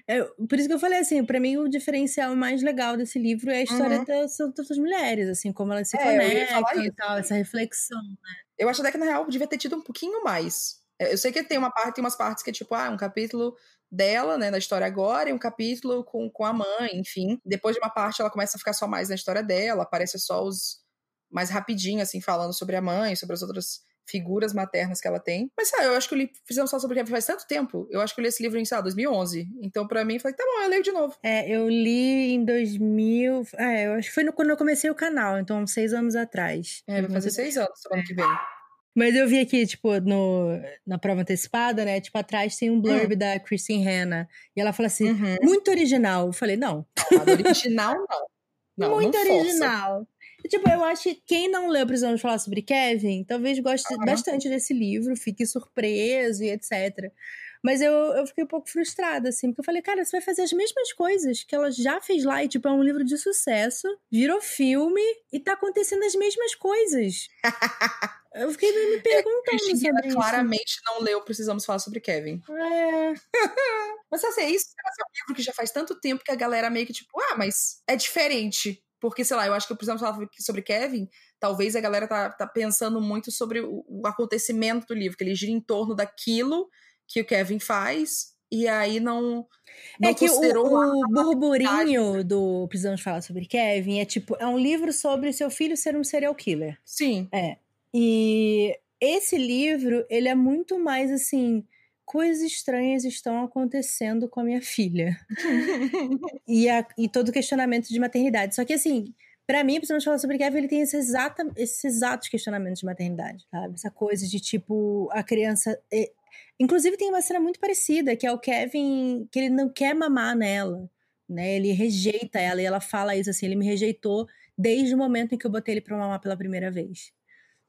é, por isso que eu falei assim, para mim o diferencial mais legal desse livro é a história uhum. das, das mulheres, assim, como elas se é, conectam e tal, essa reflexão, né? Eu acho até que na real devia ter tido um pouquinho mais. É, eu sei que tem uma parte, tem umas partes que é tipo, ah, um capítulo dela, né, na história agora, e um capítulo com, com a mãe, enfim. Depois de uma parte, ela começa a ficar só mais na história dela, aparece só os mais rapidinho, assim, falando sobre a mãe, sobre as outras figuras maternas que ela tem. Mas, sabe, eu acho que eu li, fizemos só sobre Kevin faz tanto tempo. Eu acho que eu li esse livro em, sei lá, 2011. Então, para mim, falei, tá bom, eu leio de novo. É, eu li em 2000. É, eu acho que foi no, quando eu comecei o canal, então, seis anos atrás. É, vai fazer seis anos semana que vem. Mas eu vi aqui, tipo, no, na prova antecipada, né? Tipo, atrás tem um blurb hum. da Christine Hanna. E ela fala assim, uhum. muito original. Eu falei, não. Nada original, não. (laughs) não muito não original. E, tipo, eu acho que quem não leu Precisamos Falar sobre Kevin, talvez goste uhum. bastante desse livro, fique surpreso e etc. Mas eu, eu fiquei um pouco frustrada, assim, porque eu falei, cara, você vai fazer as mesmas coisas que ela já fez lá, e, tipo, é um livro de sucesso, virou filme, e tá acontecendo as mesmas coisas. (laughs) Eu fiquei me é, perguntando é, claramente não leu Precisamos Falar sobre Kevin. É. mas assim, é isso? é um livro que já faz tanto tempo que a galera meio que tipo, ah, mas é diferente. Porque, sei lá, eu acho que Precisamos Falar sobre Kevin, talvez a galera tá, tá pensando muito sobre o, o acontecimento do livro, que ele gira em torno daquilo que o Kevin faz e aí não. não é que o, o burburinho do Precisamos Falar sobre Kevin é tipo, é um livro sobre seu filho ser um serial killer. Sim. É. E esse livro, ele é muito mais assim. Coisas estranhas estão acontecendo com a minha filha. (laughs) e, a, e todo questionamento de maternidade. Só que assim, para mim, precisamos falar sobre Kevin, ele tem esse exata, esses exatos questionamentos de maternidade, sabe? Essa coisa de tipo, a criança. Inclusive, tem uma cena muito parecida, que é o Kevin, que ele não quer mamar nela. né? Ele rejeita ela e ela fala isso assim, ele me rejeitou desde o momento em que eu botei ele pra mamar pela primeira vez.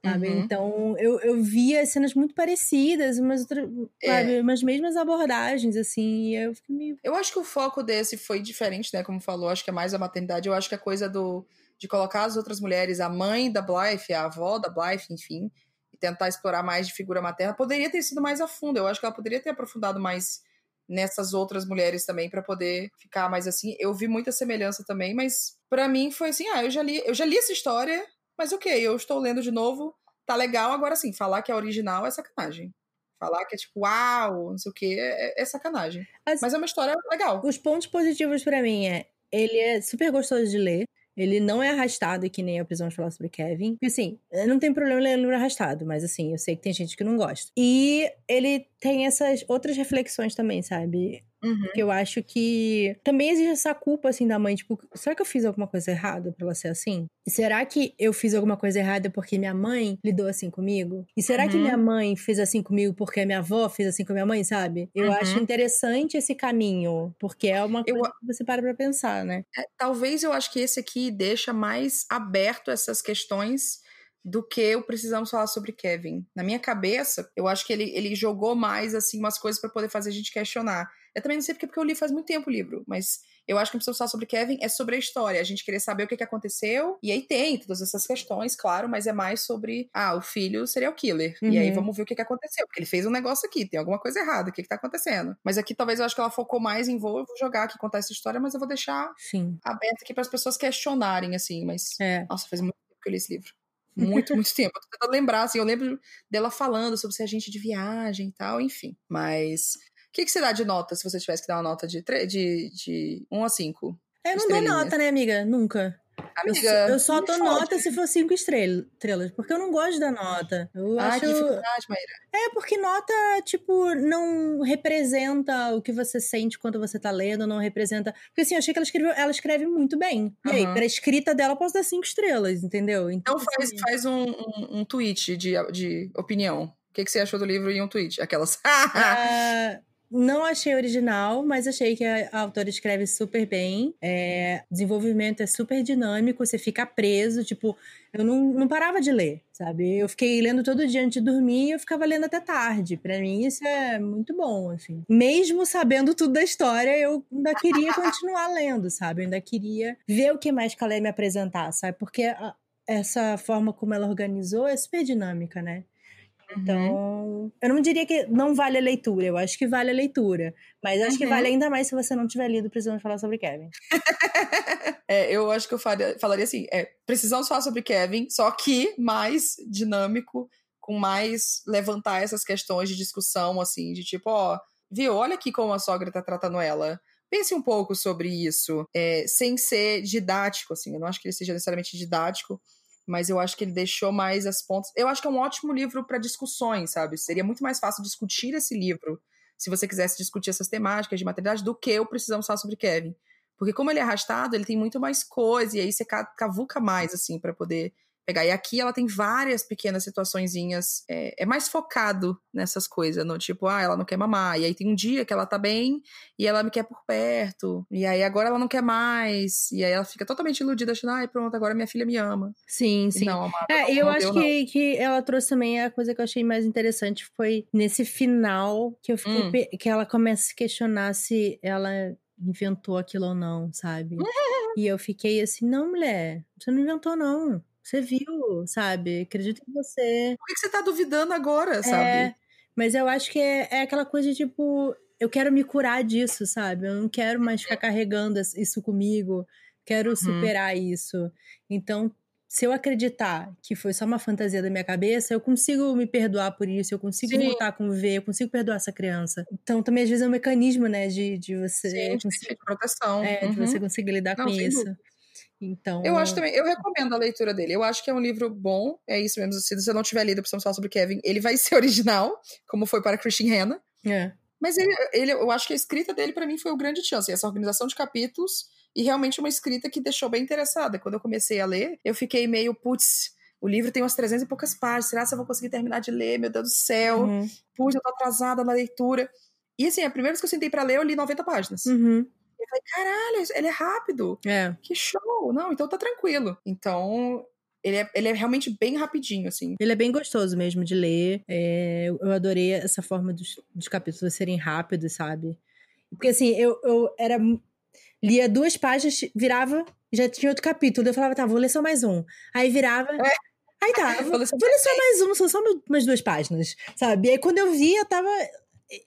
Sabe? Uhum. Então, eu, eu via cenas muito parecidas, umas, outra, É. sabe, umas mesmas abordagens, assim, e eu fiquei meio. Eu acho que o foco desse foi diferente, né? Como falou, acho que é mais a maternidade. Eu acho que a coisa do de colocar as outras mulheres, a mãe da Blythe, a avó da Blythe, enfim, e tentar explorar mais de figura materna, poderia ter sido mais a fundo. Eu acho que ela poderia ter aprofundado mais nessas outras mulheres também para poder ficar mais assim. Eu vi muita semelhança também, mas pra mim foi assim, ah, eu já li, eu já li essa história, mas ok, eu estou lendo de novo, tá legal. Agora sim, falar que é original é sacanagem. Falar que é tipo, uau, não sei o que, é, é sacanagem. As- Mas é uma história legal. Os pontos positivos pra mim é ele é super gostoso de ler. Ele não é arrastado, que nem a prisão de falar sobre Kevin. E, assim, não tem problema ler livro arrastado, mas assim, eu sei que tem gente que não gosta. E ele tem essas outras reflexões também, sabe? Uhum. Que eu acho que também existe essa culpa, assim, da mãe. Tipo, será que eu fiz alguma coisa errada pra ela ser assim? E será que eu fiz alguma coisa errada porque minha mãe lidou assim comigo? E será que Uhum. minha mãe fez assim comigo porque a minha avó fez assim com a minha mãe, sabe? Eu Uhum. acho interessante esse caminho, porque é uma Eu- coisa que você para pra pensar, né? É, talvez eu acho que esse aqui deixa mais aberto essas questões do que o precisamos falar sobre Kevin. Na minha cabeça, eu acho que ele, ele jogou mais assim umas coisas pra poder fazer a gente questionar. Eu também não sei porque, porque eu li faz muito tempo o livro, mas eu acho que não precisamos falar sobre Kevin, é sobre a história, a gente querer saber o que, que aconteceu. E aí tem todas essas questões, claro, mas é mais sobre, ah, o filho serial killer. E aí Uhum. vamos ver o que, que aconteceu, porque ele fez um negócio aqui, tem alguma coisa errada, o que, que tá acontecendo? Mas aqui talvez eu acho que ela focou mais em vou, eu vou jogar aqui, contar essa história, mas eu vou deixar Sim. aberto aqui para as pessoas questionarem, assim, mas. É. Nossa, faz muito tempo que eu li esse livro. Muito, muito (laughs) tempo. Eu tô tentando lembrar, assim, eu lembro dela falando sobre ser agente de viagem e tal, enfim. Mas. O que, que você dá de nota se você tivesse que dar uma nota de, de, de 1 a 5? Eu não dou nota, né, amiga? Nunca. Eu, Amiga. só- eu só dou nota se for cinco estrel- estrelas, porque eu não gosto da nota. Eu Ai, acho. que dificuldade, Maíra. É, porque nota, tipo, não representa o que você sente quando você tá lendo, não representa. Porque assim, eu achei que ela escreveu, ela escreve muito bem. E aí, pra escrita dela, eu posso dar cinco estrelas, entendeu? Então faz, assim, faz um, um, um tweet de, de opinião. O que, que você achou do livro em um tweet? Aquelas. ah, não achei original, mas achei que a, autora escreve super bem. É, desenvolvimento é super dinâmico, você fica preso, tipo, eu não, não parava de ler, sabe? Eu fiquei lendo todo dia antes de dormir e eu ficava lendo até tarde. Pra mim, isso é muito bom, assim. Mesmo sabendo tudo da história, eu ainda queria continuar (laughs) lendo, sabe? Eu ainda queria ver o que mais que ela ia me apresentar, sabe? Porque a- essa forma como ela organizou é super dinâmica, né? Uhum. Então, eu não diria que não vale a leitura, eu acho que vale a leitura. Mas acho que Uhum. vale ainda mais se você não tiver lido Precisamos Falar sobre Kevin. (laughs) É, eu acho que eu faria- falaria assim: é, precisamos falar sobre Kevin, só que mais dinâmico, com mais levantar essas questões de discussão, assim, de tipo, ó, viu, olha aqui como a sogra tá tratando ela. Pense um pouco sobre isso, é, sem ser didático, assim. Eu não acho que ele seja necessariamente didático, mas eu acho que ele deixou mais as pontas. Eu acho que é um ótimo livro para discussões, sabe? Seria muito mais fácil discutir esse livro se você quisesse discutir essas temáticas de maternidade do que o Precisamos Falar sobre Kevin. Porque como ele é arrastado, ele tem muito mais coisa, e aí você ca- cavuca mais, assim, pra poder pegar. E aqui ela tem várias pequenas situaçõezinhas. É, é mais focado nessas coisas, no tipo, ah, ela não quer mamar. E aí tem um dia que ela tá bem e ela me quer por perto. E aí agora ela não quer mais. E aí ela fica totalmente iludida, achando, ai, pronto, agora minha filha me ama. Sim, sim. não, amada, É, e eu acho deu, que, que ela trouxe também a coisa que eu achei mais interessante foi nesse final que eu fiquei Hum. que ela começa a se questionar se ela inventou aquilo ou não, sabe? (laughs) e eu fiquei assim, não, mulher, você não inventou não. Você viu, sabe? Acredito em você. Por que você tá duvidando agora, sabe? É, mas eu acho que é, é aquela coisa tipo, eu quero me curar disso, sabe? Eu não quero mais ficar carregando es- isso comigo, quero superar isso. Então, se eu acreditar que foi só uma fantasia da minha cabeça, eu consigo me perdoar por isso, eu consigo Sim. voltar a conviver, eu consigo perdoar essa criança. Então, também às vezes é um mecanismo, né, de, de você, Sim, de conseguir, de proteção. é, de Uhum. você conseguir lidar Não, com isso. dúvida. Então, Eu acho também, eu recomendo a leitura dele. Eu acho que é um livro bom, é isso mesmo. Se você não tiver lido, precisamos falar sobre Kevin. Ele vai (laughs) ser original, como foi para Christian Hanna. é. Mas ele, ele, eu acho que a escrita dele, para mim, foi o grande chance. Essa organização de capítulos e realmente uma escrita que deixou bem interessada. Quando eu comecei a ler, eu fiquei meio, putz, o livro tem umas 300 e poucas páginas. Será que eu vou conseguir terminar de ler? Meu Deus do céu. Uhum. Putz, eu tô atrasada na leitura. E assim, a primeira vez que eu sentei para ler, eu li 90 páginas. Uhum. Eu falei, caralho, ele é rápido. É. Que show. Não, então tá tranquilo. Então, ele é, ele é realmente bem rapidinho, assim. Ele é bem gostoso mesmo de ler. É, eu adorei essa forma dos, dos capítulos serem rápidos, sabe? Porque assim, eu, eu era. Lia duas páginas, virava, já tinha outro capítulo. Eu falava, tá, vou ler só mais um. Aí virava. É. Aí tá, (laughs) vou, Vou ler só mais um, são só umas duas páginas, sabe? E aí quando eu vi, eu tava.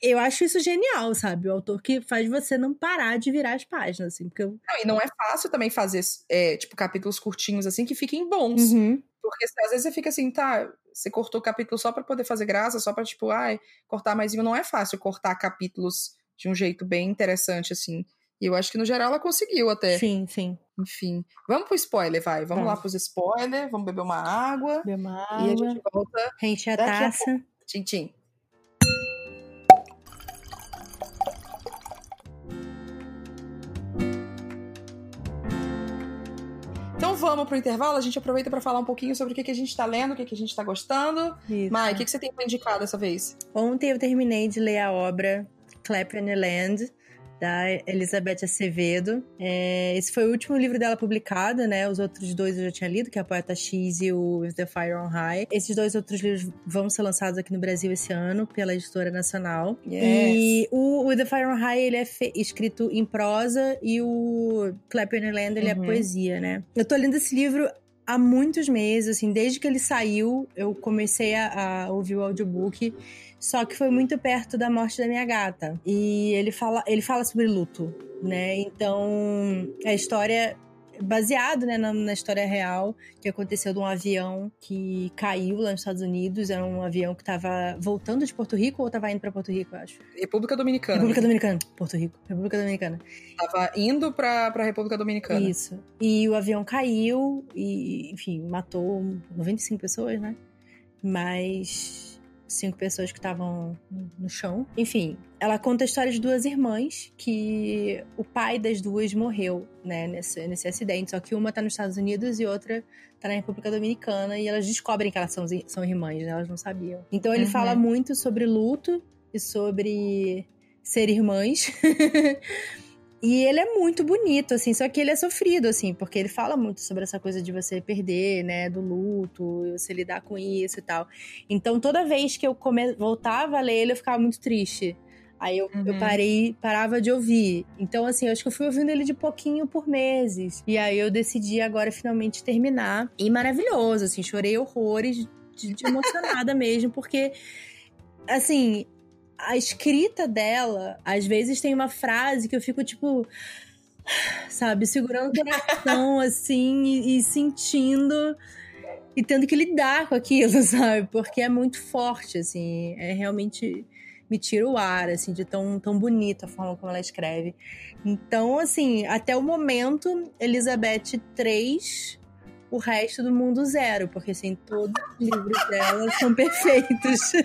Eu acho isso genial, sabe? O autor que faz você não parar de virar as páginas, assim, porque eu. Não, e não é fácil também fazer, é, tipo, capítulos curtinhos, assim, que fiquem bons. Uhum. Porque às vezes você fica assim, tá, você cortou o capítulo só pra poder fazer graça, só pra, tipo, ai, cortar mais. Não é fácil cortar capítulos de um jeito bem interessante, assim. E eu acho que no geral ela conseguiu até. Sim, sim. Enfim. Vamos pro spoiler, vai. Vamos Tá. lá pros spoilers, vamos beber uma água. Deu uma E a água, gente volta. enche a daqui a taça. Tchim, tchim. Então vamos pro intervalo, a gente aproveita pra falar um pouquinho sobre o que, que a gente tá lendo, o que, que a gente tá gostando. Isso. Mai, o que, que você tem pra indicar dessa vez? Ontem eu terminei de ler a obra Clapham Land, da Elizabeth Acevedo. É, esse foi o último livro dela publicado, né? Os outros dois eu já tinha lido, que é a Poeta X e o With the Fire on High. Esses dois outros livros vão ser lançados aqui no Brasil esse ano, pela editora nacional. E o With the Fire on High, ele é escrito em prosa e o Clapham Land, ele Uhum. é poesia, né? Eu tô lendo esse livro há muitos meses, assim, desde que ele saiu, eu comecei a, a ouvir o audiobook, só que foi muito perto da morte da minha gata. E ele fala, ele fala sobre luto, né? Então, a história é baseado né, na, na história real que aconteceu de um avião que caiu lá nos Estados Unidos. Era um avião que tava voltando de Porto Rico ou tava indo pra Porto Rico, eu acho. República Dominicana. República Dominicana. Porto Rico. República Dominicana. Tava indo pra, pra República Dominicana. Isso. E o avião caiu e, enfim, matou 95 pessoas, né? Mais cinco pessoas que estavam no chão. Enfim, ela conta a história de duas irmãs que o pai das duas morreu, né, nesse, nesse acidente. Só que uma tá nos Estados Unidos e outra tá na República Dominicana e elas descobrem que elas são, são irmãs, né? Elas não sabiam. Então ele Uhum. fala muito sobre luto e sobre ser irmãs. (laughs) E ele é muito bonito, assim, só que ele é sofrido, assim, porque ele fala muito sobre essa coisa de você perder, né, do luto, você lidar com isso e tal. Então, toda vez que eu come... voltava a ler ele, eu ficava muito triste. Aí eu, eu Uhum. parei, parava de ouvir. Então, assim, eu acho que eu fui ouvindo ele de pouquinho por meses. E aí eu decidi agora finalmente terminar. E maravilhoso, assim, chorei horrores de, de emocionada (laughs) mesmo, porque, assim, a escrita dela, às vezes tem uma frase que eu fico tipo, sabe, segurando o coração (laughs) assim e, e sentindo e tendo que lidar com aquilo, (laughs) sabe? Porque é muito forte, assim, é realmente me tira o ar, assim, de tão, tão bonita a forma como ela escreve. Então, assim, até o momento, Elizabeth 3, o resto do mundo zero, porque, assim, todos os livros dela são perfeitos. (laughs)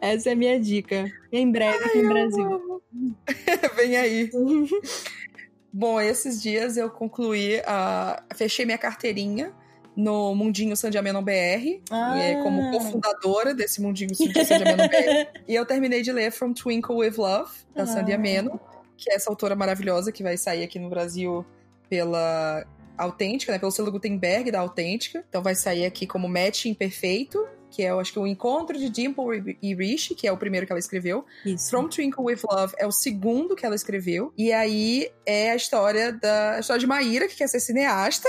Essa é a minha dica. Em breve aqui no Brasil. (laughs) Vem aí. (laughs) Bom, esses dias eu concluí, a fechei minha carteirinha no Mundinho Sandiameno BR, Ah. e é como cofundadora desse Mundinho Sandiameno BR. E eu terminei de ler From Twinkle with Love, da Ah. Sandy Ameno, que é essa autora maravilhosa que vai sair aqui no Brasil pela Autêntica, né? Pelo selo Gutenberg da Autêntica. Então vai sair aqui como Match Imperfeito, que é, eu acho que o encontro de Dimple e Rishi, que é o primeiro que ela escreveu. Isso. From Twinkle with Love é o segundo que ela escreveu. E aí é a história da a história de Maíra, que quer ser cineasta.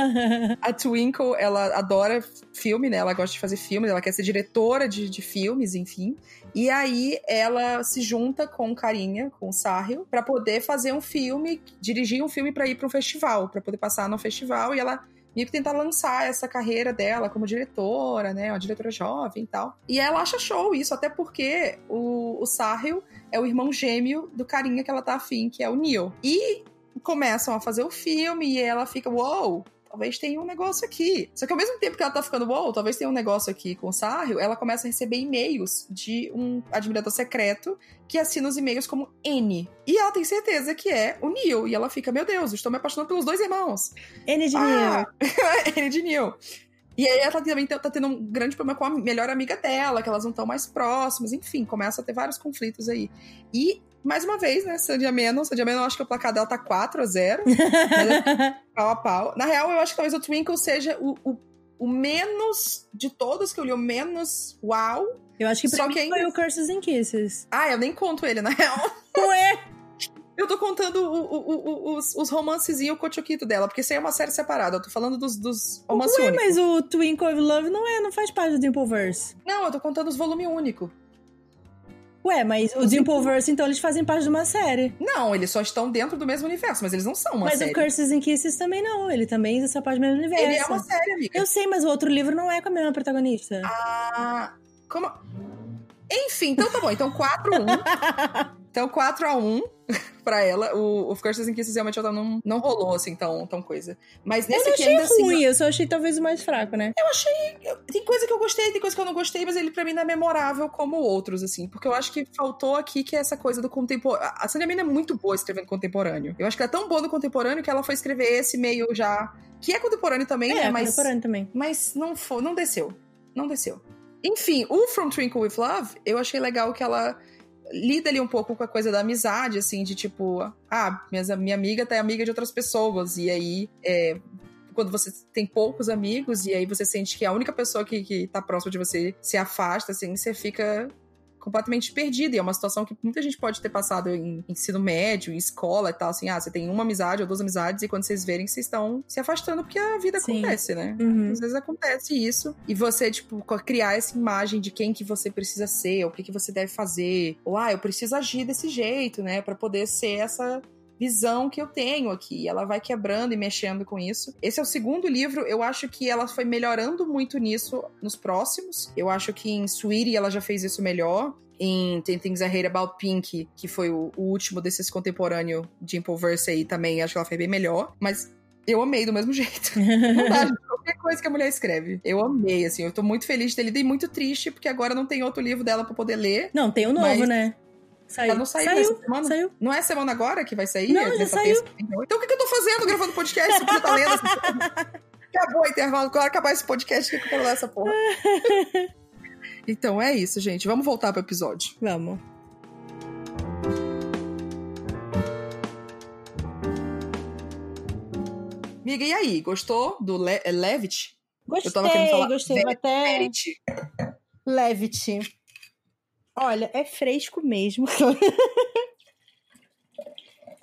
(laughs) A Twinkle, ela adora filme, né? Ela gosta de fazer filmes, ela quer ser diretora de, de filmes, enfim. E aí ela se junta com o Carinha, com o Sahil, pra poder fazer um filme, dirigir um filme pra ir pra um festival, pra poder passar no festival e ela que tentar lançar essa carreira dela como diretora, né? Uma diretora jovem e tal. E ela acha show isso, até porque o, o Sahil é o irmão gêmeo do carinha que ela tá afim, que é o Neil. E começam a fazer o filme e ela fica, uou, talvez tenha um negócio aqui. Só que ao mesmo tempo que ela tá ficando, uou, talvez tenha um negócio aqui com o Sahil, ela começa a receber e-mails de um admirador secreto que assina os e-mails como N. E ela tem certeza que é o Neil. E ela fica, meu Deus, estou me apaixonando pelos dois irmãos. N de Ah, Neil. (laughs) N de Neil. E aí ela também tá tendo um grande problema com a melhor amiga dela, que elas não estão mais próximas, enfim, começa a ter vários conflitos aí. E, mais uma vez, né, Sandy Ameno, Sandy Ameno, eu acho que o placar dela tá 4 a 0 é (laughs) pau a pau. Na real, eu acho que talvez o Twinkle seja o, o, o menos de todos que eu li, o menos uau. Eu acho que pra Só mim que ainda- foi o Curses and Kisses. Ah, eu nem conto ele, na real. (laughs) Ué! Eu tô contando o- o- o- os, os romancezinhos, o cochoquito dela, porque isso aí é uma série separada. Eu tô falando dos, dos romances Ué, únicos. mas o Twinkle of Love não é, não faz parte do Dimpleverse. Não, eu tô contando os volume único. Ué, mas o Dimpleverse, então, eles fazem parte de uma série. Não, eles só estão dentro do mesmo universo, mas eles não são uma mas série. o Curses and Kisses também não. Ele também é parte do mesmo universo. Ele é uma série, amiga. Eu sei, mas o outro livro não é com a mesma protagonista. Ah, como... Enfim, então tá bom. Então 4x1. (laughs) então 4x1 (laughs) pra ela. O, o Curses and Kisses realmente ela não, não rolou, assim, tão, tão coisa. Mas eu nesse não aqui achei assim... ruim, eu só achei talvez o mais fraco, né? Eu achei. eu- Tem coisa que eu gostei, tem coisa que eu não gostei, mas ele pra mim não é memorável como outros, assim. Porque eu acho que faltou aqui que é essa coisa do contemporâneo. A Sandra Mina é muito boa escrevendo contemporâneo. Eu acho que ela é tão boa no contemporâneo que ela foi escrever esse meio já. Que é contemporâneo também, é, né? Mas, contemporâneo também. mas não foi, não desceu. Não desceu. Enfim, o From Twinkle with Love, eu achei legal que ela lida ali um pouco com a coisa da amizade, assim, de tipo, ah, minhas, minha amiga tá amiga de outras pessoas, e aí, é, quando você tem poucos amigos, e aí você sente que a única pessoa que, que tá próxima de você se afasta, assim, você fica completamente perdida, e é uma situação que muita gente pode ter passado em ensino médio, em escola e tal, assim, ah, você tem uma amizade ou duas amizades, e quando vocês verem, vocês estão se afastando, porque a vida Sim. acontece, né? Uhum. Às vezes acontece isso. E você, tipo, criar essa imagem de quem que você precisa ser, o que que você deve fazer. Ou, ah, eu preciso agir desse jeito, né? Pra poder ser essa visão que eu tenho aqui. E ela vai quebrando e mexendo com isso. Esse é o segundo livro. Eu acho que ela foi melhorando muito nisso nos próximos. Eu acho que em Sweetie ela já fez isso melhor. Em Ten Things I Hate About Pink, que foi o, o último desses contemporâneo de Impulverse aí também, acho que ela fez bem melhor. Mas eu amei do mesmo (laughs) jeito. Não dá, gente. Qualquer coisa que a mulher escreve. Eu amei, assim. Eu tô muito feliz de ter lido e muito triste, porque agora não tem outro livro dela pra poder ler. Não, tem o novo, Mas- né? Saiu. Ela não saiu saiu, semana? saiu. Não é semana agora que vai sair? Não, já saiu. terça? Então o que, que eu tô fazendo gravando podcast? Podia estar lendo essa. (laughs) Acabou o intervalo. Quando acabar esse podcast, o que que eu quero ler essa porra? (laughs) Então é isso, gente. Vamos voltar pro episódio. Vamos. Miga, e aí? Gostou do Le Levitt? Gostei, Eu tava querendo falar gostei. Até. Levitt. Olha, é fresco mesmo. (laughs)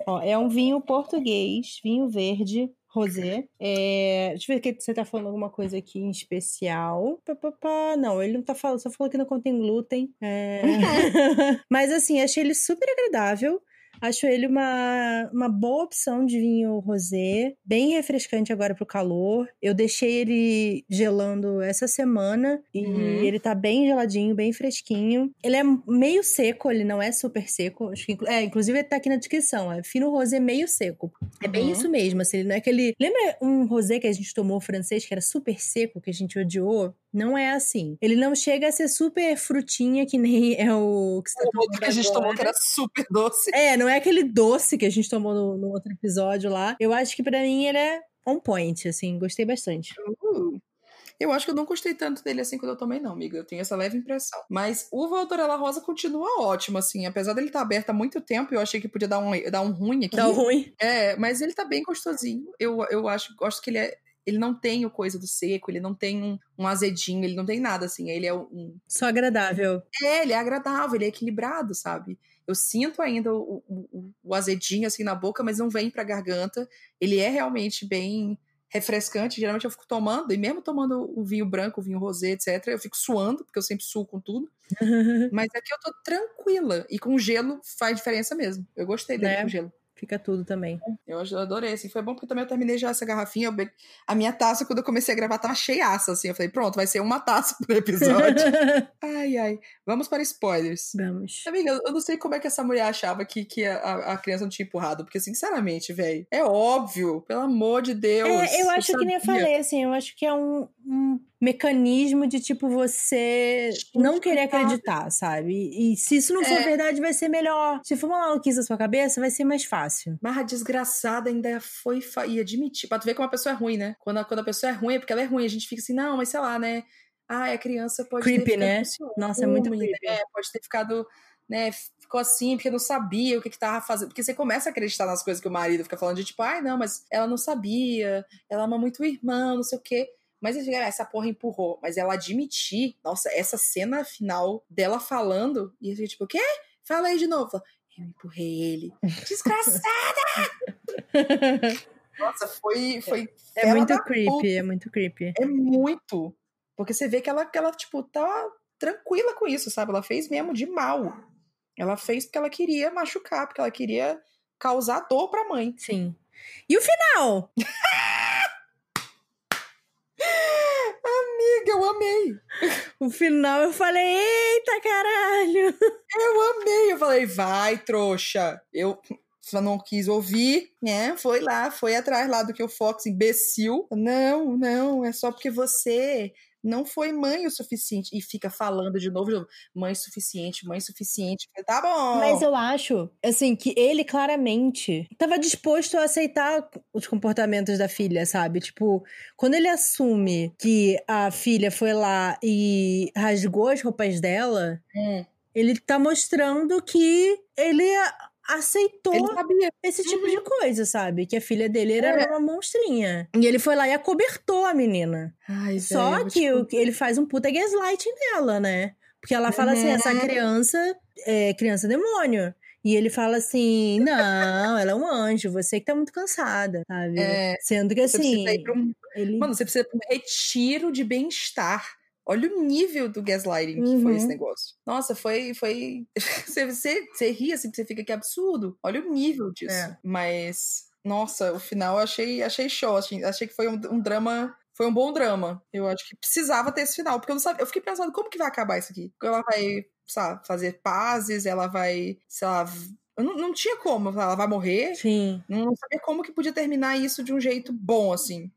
Ó, é um vinho português, vinho verde, rosé. É, deixa eu ver que você tá falando alguma coisa aqui em especial. Pá, pá, pá. Não, ele não tá falando, só falou que não contém glúten. É... (laughs) Mas assim, achei ele super agradável. Acho ele uma, uma boa opção de vinho rosé, bem refrescante agora pro calor. Eu deixei ele gelando essa semana e Uhum. ele tá bem geladinho, bem fresquinho. Ele é meio seco, ele não é super seco. Acho que, é, inclusive ele tá aqui na descrição, é fino rosé meio seco. É bem Uhum. isso mesmo, assim, ele não é aquele... Lembra um rosé que a gente tomou francês que era super seco, que a gente odiou? Não é assim. Ele não chega a ser super frutinha que nem (laughs) é o que você tá O outro que a gente tomou que era super doce. É, não é aquele doce que a gente tomou no, no outro episódio lá. Eu acho que pra mim ele é on point, assim, gostei bastante. Uh, Eu acho que eu não gostei tanto dele assim quando eu tomei, não, amiga. Eu tenho essa leve impressão. Mas o Valtorella Rosa continua ótimo, assim. Apesar dele estar aberto há muito tempo, eu achei que podia dar um, dar um ruim aqui. Tá ruim. É, mas ele tá bem gostosinho. Eu, eu acho, gosto que ele é. Ele não tem o coisa do seco, ele não tem um, um azedinho, ele não tem nada assim. Ele é um. Só agradável. É, ele é agradável, ele é equilibrado, sabe? Eu sinto ainda o, o, o azedinho assim na boca, mas não vem pra garganta. Ele é realmente bem refrescante. Geralmente eu fico tomando, e mesmo tomando o vinho branco, o vinho rosé, etc., eu fico suando, porque eu sempre suo com tudo. (laughs) Mas aqui eu tô tranquila. E com gelo faz diferença mesmo. Eu gostei dele Né? com gelo. Fica tudo também. Eu eu adorei, assim, foi bom porque também eu terminei já essa garrafinha, eu be- a minha taça, quando eu comecei a gravar, tava cheiaça, assim, eu falei, pronto, vai ser uma taça por episódio. (laughs) ai, ai, vamos para spoilers. Vamos. Amiga, eu não sei como é que essa mulher achava que, que a, a- criança não tinha empurrado, porque, sinceramente, velho, é óbvio, pelo amor de Deus. É, eu acho que nem eu falei, assim, eu acho que é um, um mecanismo de, tipo, você não querer acreditar, sabe? E se isso não for É. verdade, vai ser melhor. Se for uma maluquice na sua cabeça, vai ser mais fácil. Mas a desgraçada ainda foi fa- e admitir. Pra tu ver como a pessoa é ruim, né? Quando a, quando a pessoa é ruim, é porque ela é ruim. A gente fica assim, não, mas sei lá, né? Ah, a criança pode Creepy, ter ficado né? Nossa, é muito né? creepy. Pode ter ficado, né? Ficou assim porque não sabia o que que tava fazendo. Porque você começa a acreditar nas coisas que o marido fica falando de tipo, ai, não, mas ela não sabia, ela ama muito o irmão, não sei o quê. Mas ele fica, "Ah, essa porra empurrou. Mas ela admitir, nossa, essa cena final dela falando, e eu fiquei tipo, o quê? Fala aí de novo. Fala, Eu empurrei ele. (laughs) Desgraçada! Nossa, foi. foi É fela muito creepy, puta. é muito creepy. É muito. Porque você vê que ela, que ela, tipo, tá tranquila com isso, sabe? Ela fez mesmo de mal. Ela fez porque ela queria machucar, porque ela queria causar dor pra mãe. Sim. E o final? (laughs) Amiga, eu amei. O final eu falei, eita caralho! Eu amei. Eu falei, vai, trouxa. Eu só não quis ouvir, né? Foi lá, foi atrás lá do que o Fox, imbecil. Não, não, é só porque você não foi mãe o suficiente. E fica falando de novo, de novo mãe suficiente, mãe suficiente. Tá bom. Mas eu acho, assim, que ele claramente tava disposto a aceitar os comportamentos da filha, sabe? Tipo, quando ele assume que a filha foi lá e rasgou as roupas dela, Hum, ele tá mostrando que ele aceitou esse tipo de coisa, sabe? Que a filha dele era É. uma monstrinha. E ele foi lá e acobertou a menina. Ai, Só que o- ele faz um puta gaslighting nela, né? Porque ela fala assim: Uhum. essa criança é criança demônio. E ele fala assim: não, ela é um anjo, você que tá muito cansada, sabe? É, Sendo que assim. um, Ele... mano, você precisa pra um retiro de bem-estar. Olha o nível do gaslighting que foi Uhum. esse negócio. Nossa, foi. foi... (laughs) você, você, você ri assim, você fica que absurdo. Olha o nível disso. É. Mas, nossa, o final eu achei, achei show. Achei, achei que foi um, um drama. Foi um bom drama. Eu acho que precisava ter esse final. Porque eu não sabia. Eu fiquei pensando, como que vai acabar isso aqui? Ela vai, sabe, fazer pazes, ela vai, sei lá. eu Não, não tinha como. Ela vai morrer. Sim. Não sabia como que podia terminar isso de um jeito bom, assim.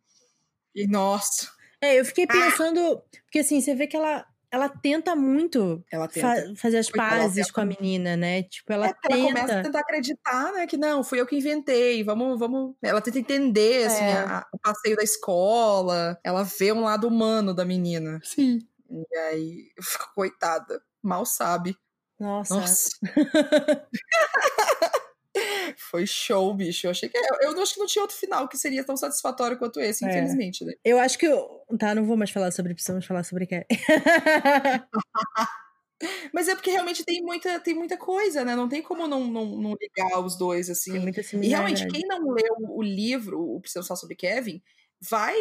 E nossa, É, eu fiquei pensando. Porque assim, você vê que ela, ela tenta muito ela tenta. fa- fazer as pazes tenta com a menina, né? Tipo, ela É, porque ela começa a tenta. tentar acreditar, né? Que não, fui eu que inventei. Vamos, vamos. Ela tenta entender, assim, É. a- a- o passeio da escola. Ela vê um lado humano da menina. Sim. E aí, eu (laughs) fico, coitada. Mal sabe. Nossa. Nossa. (laughs) Foi show, bicho. Eu achei que. Eu, acho que não tinha outro final que seria tão satisfatório quanto esse, É. infelizmente, né? Eu acho que. eu- Tá, não vou mais falar sobre precisamos falar sobre Carrie. (laughs) Mas é porque realmente tem muita, tem muita coisa, né? Não tem como não, não, não ligar os dois, assim. E realmente, quem não leu o livro, o Precisamos Falar sobre Kevin, vai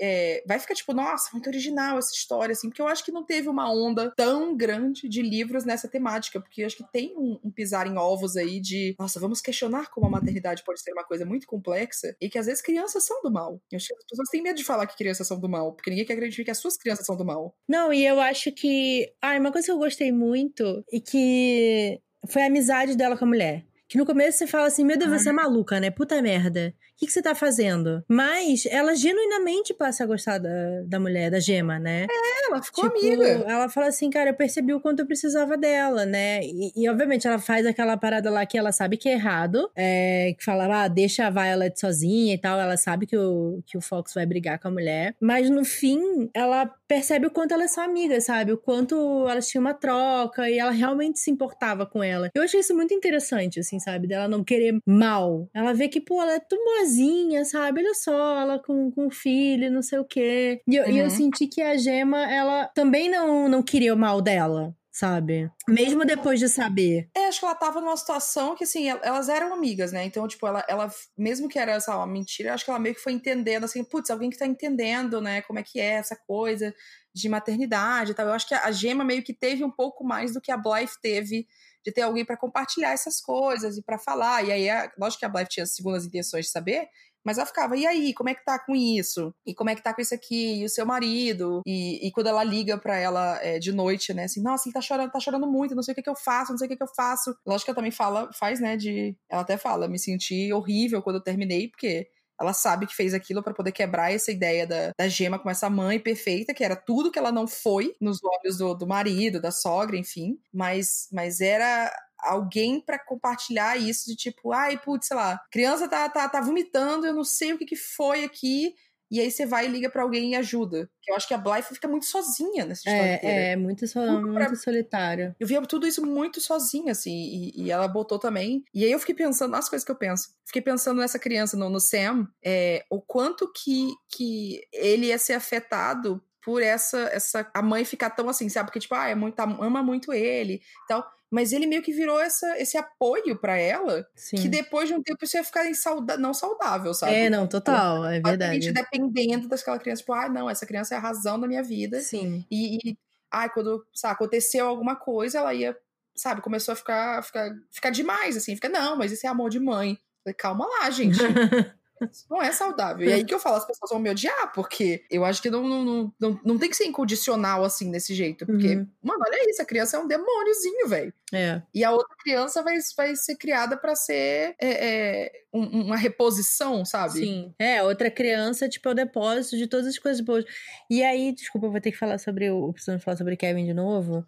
é, vai ficar tipo, nossa, muito original essa história, assim, porque eu acho que não teve uma onda tão grande de livros nessa temática, porque eu acho que tem um, um pisar em ovos aí de, nossa, vamos questionar como a maternidade pode ser uma coisa muito complexa e que às vezes crianças são do mal. Eu acho que as pessoas têm medo de falar que crianças são do mal, porque ninguém quer acreditar que as suas crianças são do mal. Não, e eu acho que. Ah, uma coisa que eu gostei muito e que foi a amizade dela com a mulher. Que no começo você fala assim, meu Deus, você é maluca, né? Puta merda. O que, que você tá fazendo? Mas ela genuinamente passa a gostar da, da mulher, da gema, né? Ela ficou Tipo, amiga. Ela fala assim, cara, eu percebi o quanto eu precisava dela, né? E, e, obviamente ela faz aquela parada lá que ela sabe que é errado, é, que fala, ah, deixa a Violet sozinha e tal. Ela sabe que o, que o Fox vai brigar com a mulher. Mas no fim, ela percebe o quanto elas são amigas, sabe? O quanto elas tinham uma troca e ela realmente se importava com ela. Eu achei isso muito interessante, assim, sabe? Dela não querer mal. Ela vê que, pô, ela é tão boazinha, sabe? Olha só, ela com, com o filho, não sei o quê. E eu, e eu Uhum. senti que a Gema, ela também não, não queria o mal dela. Sabe? Mesmo depois de saber. É, acho que ela tava numa situação que, assim, el- elas eram amigas, né? Então, tipo, ela, ela mesmo que era, sei lá, uma mentira, acho que ela meio que foi entendendo, assim, putz, alguém que tá entendendo, né, como é que é essa coisa de maternidade e tal. Eu acho que a Gema meio que teve um pouco mais do que a Blythe teve de ter alguém pra compartilhar essas coisas e pra falar. E aí, a, lógico que a Blythe tinha segundas intenções de saber, mas ela ficava, e aí, como é que tá com isso? E como é que tá com isso aqui? E o seu marido? E, e quando ela liga pra ela é, de noite, né? Assim, nossa, ele tá chorando, tá chorando muito, não sei o que, que eu faço, não sei o que, que eu faço. Lógico que ela também fala, faz, né? De. Ela até fala, me senti horrível quando eu terminei, porque ela sabe que fez aquilo para poder quebrar essa ideia da, da Gema como essa mãe perfeita, que era tudo que ela não foi nos olhos do, do marido, da sogra, enfim. Mas, mas era alguém para compartilhar isso de tipo, ai, putz, sei lá, criança tá, tá, tá vomitando, eu não sei o que, que foi aqui. E aí você vai e liga para alguém e ajuda. Eu acho que a Blythe fica muito sozinha nessa história é, inteira. É, muito, so, muito pra... solitária. Eu via tudo isso muito sozinha, assim, e, e, ela botou também. E aí eu fiquei pensando nas coisas que eu penso. Fiquei pensando nessa criança, no, no Sam, é, o quanto que, que ele ia ser afetado por essa, essa. A mãe ficar tão assim, sabe? Porque, tipo, ah, é muito, ama muito ele e tal mas ele meio que virou essa, esse apoio para ela, Sim. que depois de um tempo isso ia ficar insauda não saudável, sabe? É, não, total, é verdade. dependendo daquela criança, tipo, ah, não, essa criança é a razão da minha vida. Sim. E, e ah, quando sabe, aconteceu alguma coisa, ela ia, sabe, começou a ficar, ficar, ficar demais, assim, fica, não, mas esse é amor de mãe. Falei, calma lá, gente. (laughs) Isso não é saudável. E aí que eu falo, as pessoas vão me odiar, porque eu acho que não, não, não, não tem que ser incondicional assim, desse jeito. Porque, uhum. mano, olha isso, a criança é um demôniozinho, velho. É. E a outra criança vai, vai ser criada para ser é, é, um, uma reposição, sabe? Sim. É, outra criança, tipo, é o depósito de todas as coisas boas. E aí, desculpa, eu vou ter que falar sobre o. Precisamos falar sobre Kevin de novo.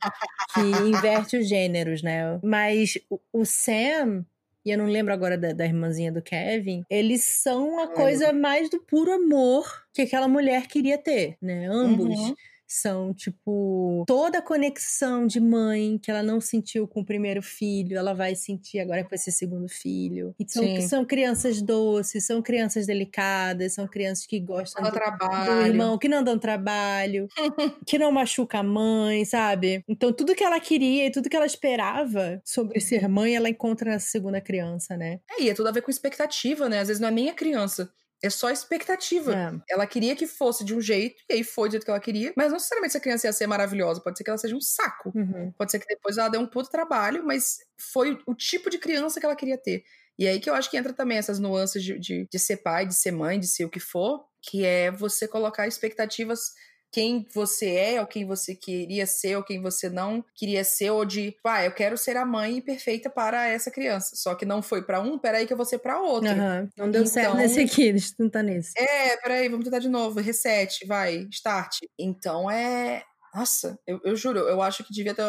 que (laughs) inverte os gêneros, né? Mas o, o Sam e eu não lembro agora da, da irmãzinha do Kevin, eles são a coisa mais do puro amor que aquela mulher queria ter, né? Ambos. Uhum são tipo toda a conexão de mãe que ela não sentiu com o primeiro filho, ela vai sentir agora com esse segundo filho. E são, são crianças doces, são crianças delicadas, são crianças que gostam do, do, irmão, que não dão trabalho, (laughs) que não machuca a mãe, sabe? Então tudo que ela queria e tudo que ela esperava sobre ser mãe, ela encontra nessa segunda criança, né? É, e é tudo a ver com expectativa, né? Às vezes não é nem a criança é só expectativa. É. Ela queria que fosse de um jeito, e aí foi do jeito que ela queria. Mas não necessariamente essa criança ia ser maravilhosa. Pode ser que ela seja um saco. Uhum. Pode ser que depois ela dê um puto trabalho, mas foi o tipo de criança que ela queria ter. E aí que eu acho que entra também essas nuances de, de, de ser pai, de ser mãe, de ser o que for, que é você colocar expectativas quem você é, ou quem você queria ser, ou quem você não queria ser, ou de, ah, eu quero ser a mãe perfeita para essa criança. Só que não foi para um, peraí que eu vou ser para outro. Uhum. Não deu então, certo nesse aqui, deixa eu tentar nesse. É, peraí, vamos tentar de novo. Reset, vai, start. Então é. Nossa, eu, eu juro, eu acho que devia ter.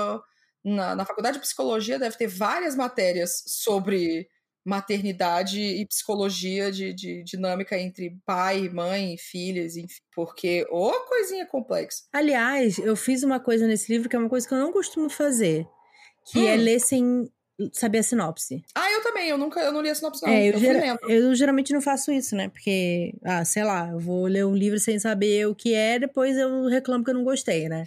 Na, na faculdade de psicologia deve ter várias matérias sobre maternidade e psicologia de, de, dinâmica entre pai, mãe, filhas, enfim, porque ô oh, coisinha complexa. Aliás, eu fiz uma coisa nesse livro que é uma coisa que eu não costumo fazer, que é hum. é ler sem saber a sinopse. Ah, eu também, eu nunca, eu não li a sinopse não. É, eu, eu, gera, eu, geralmente não faço isso, né? Porque, ah, sei lá, eu vou ler um livro sem saber o que é, depois eu reclamo que eu não gostei, né?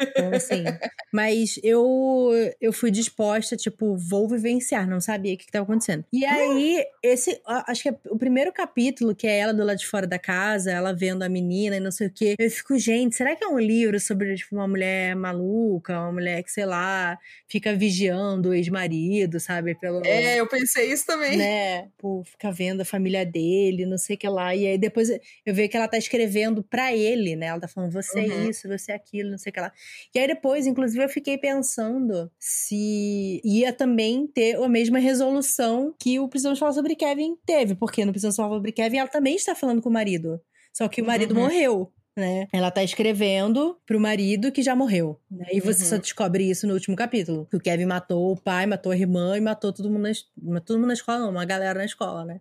Então, assim, (laughs) mas eu eu fui disposta, tipo, vou vivenciar, não sabia o que estava acontecendo. E aí, esse, acho que é o primeiro capítulo, que é ela do lado de fora da casa, ela vendo a menina e não sei o quê, eu fico, gente, será que é um livro sobre, tipo, uma mulher maluca, uma mulher que, sei lá, fica vigiando o ex-marido marido, sabe? Pelo, é, eu pensei isso também. Né? Por ficar vendo a família dele, não sei o que lá. E aí depois eu vejo que ela tá escrevendo para ele, né? Ela tá falando, você é uhum. é isso, você é aquilo, não sei o que lá. E aí depois, inclusive, eu fiquei pensando se ia também ter a mesma resolução que o Precisamos Falar sobre Kevin teve. Porque no Precisamos Falar sobre Kevin, ela também está falando com o marido. Só que o marido uhum. morreu né? Ela tá escrevendo pro marido que já morreu. Né? E você uhum. só descobre isso no último capítulo. Que o Kevin matou o pai, matou a irmã e matou todo mundo na, todo mundo na escola, não, uma galera na escola, né?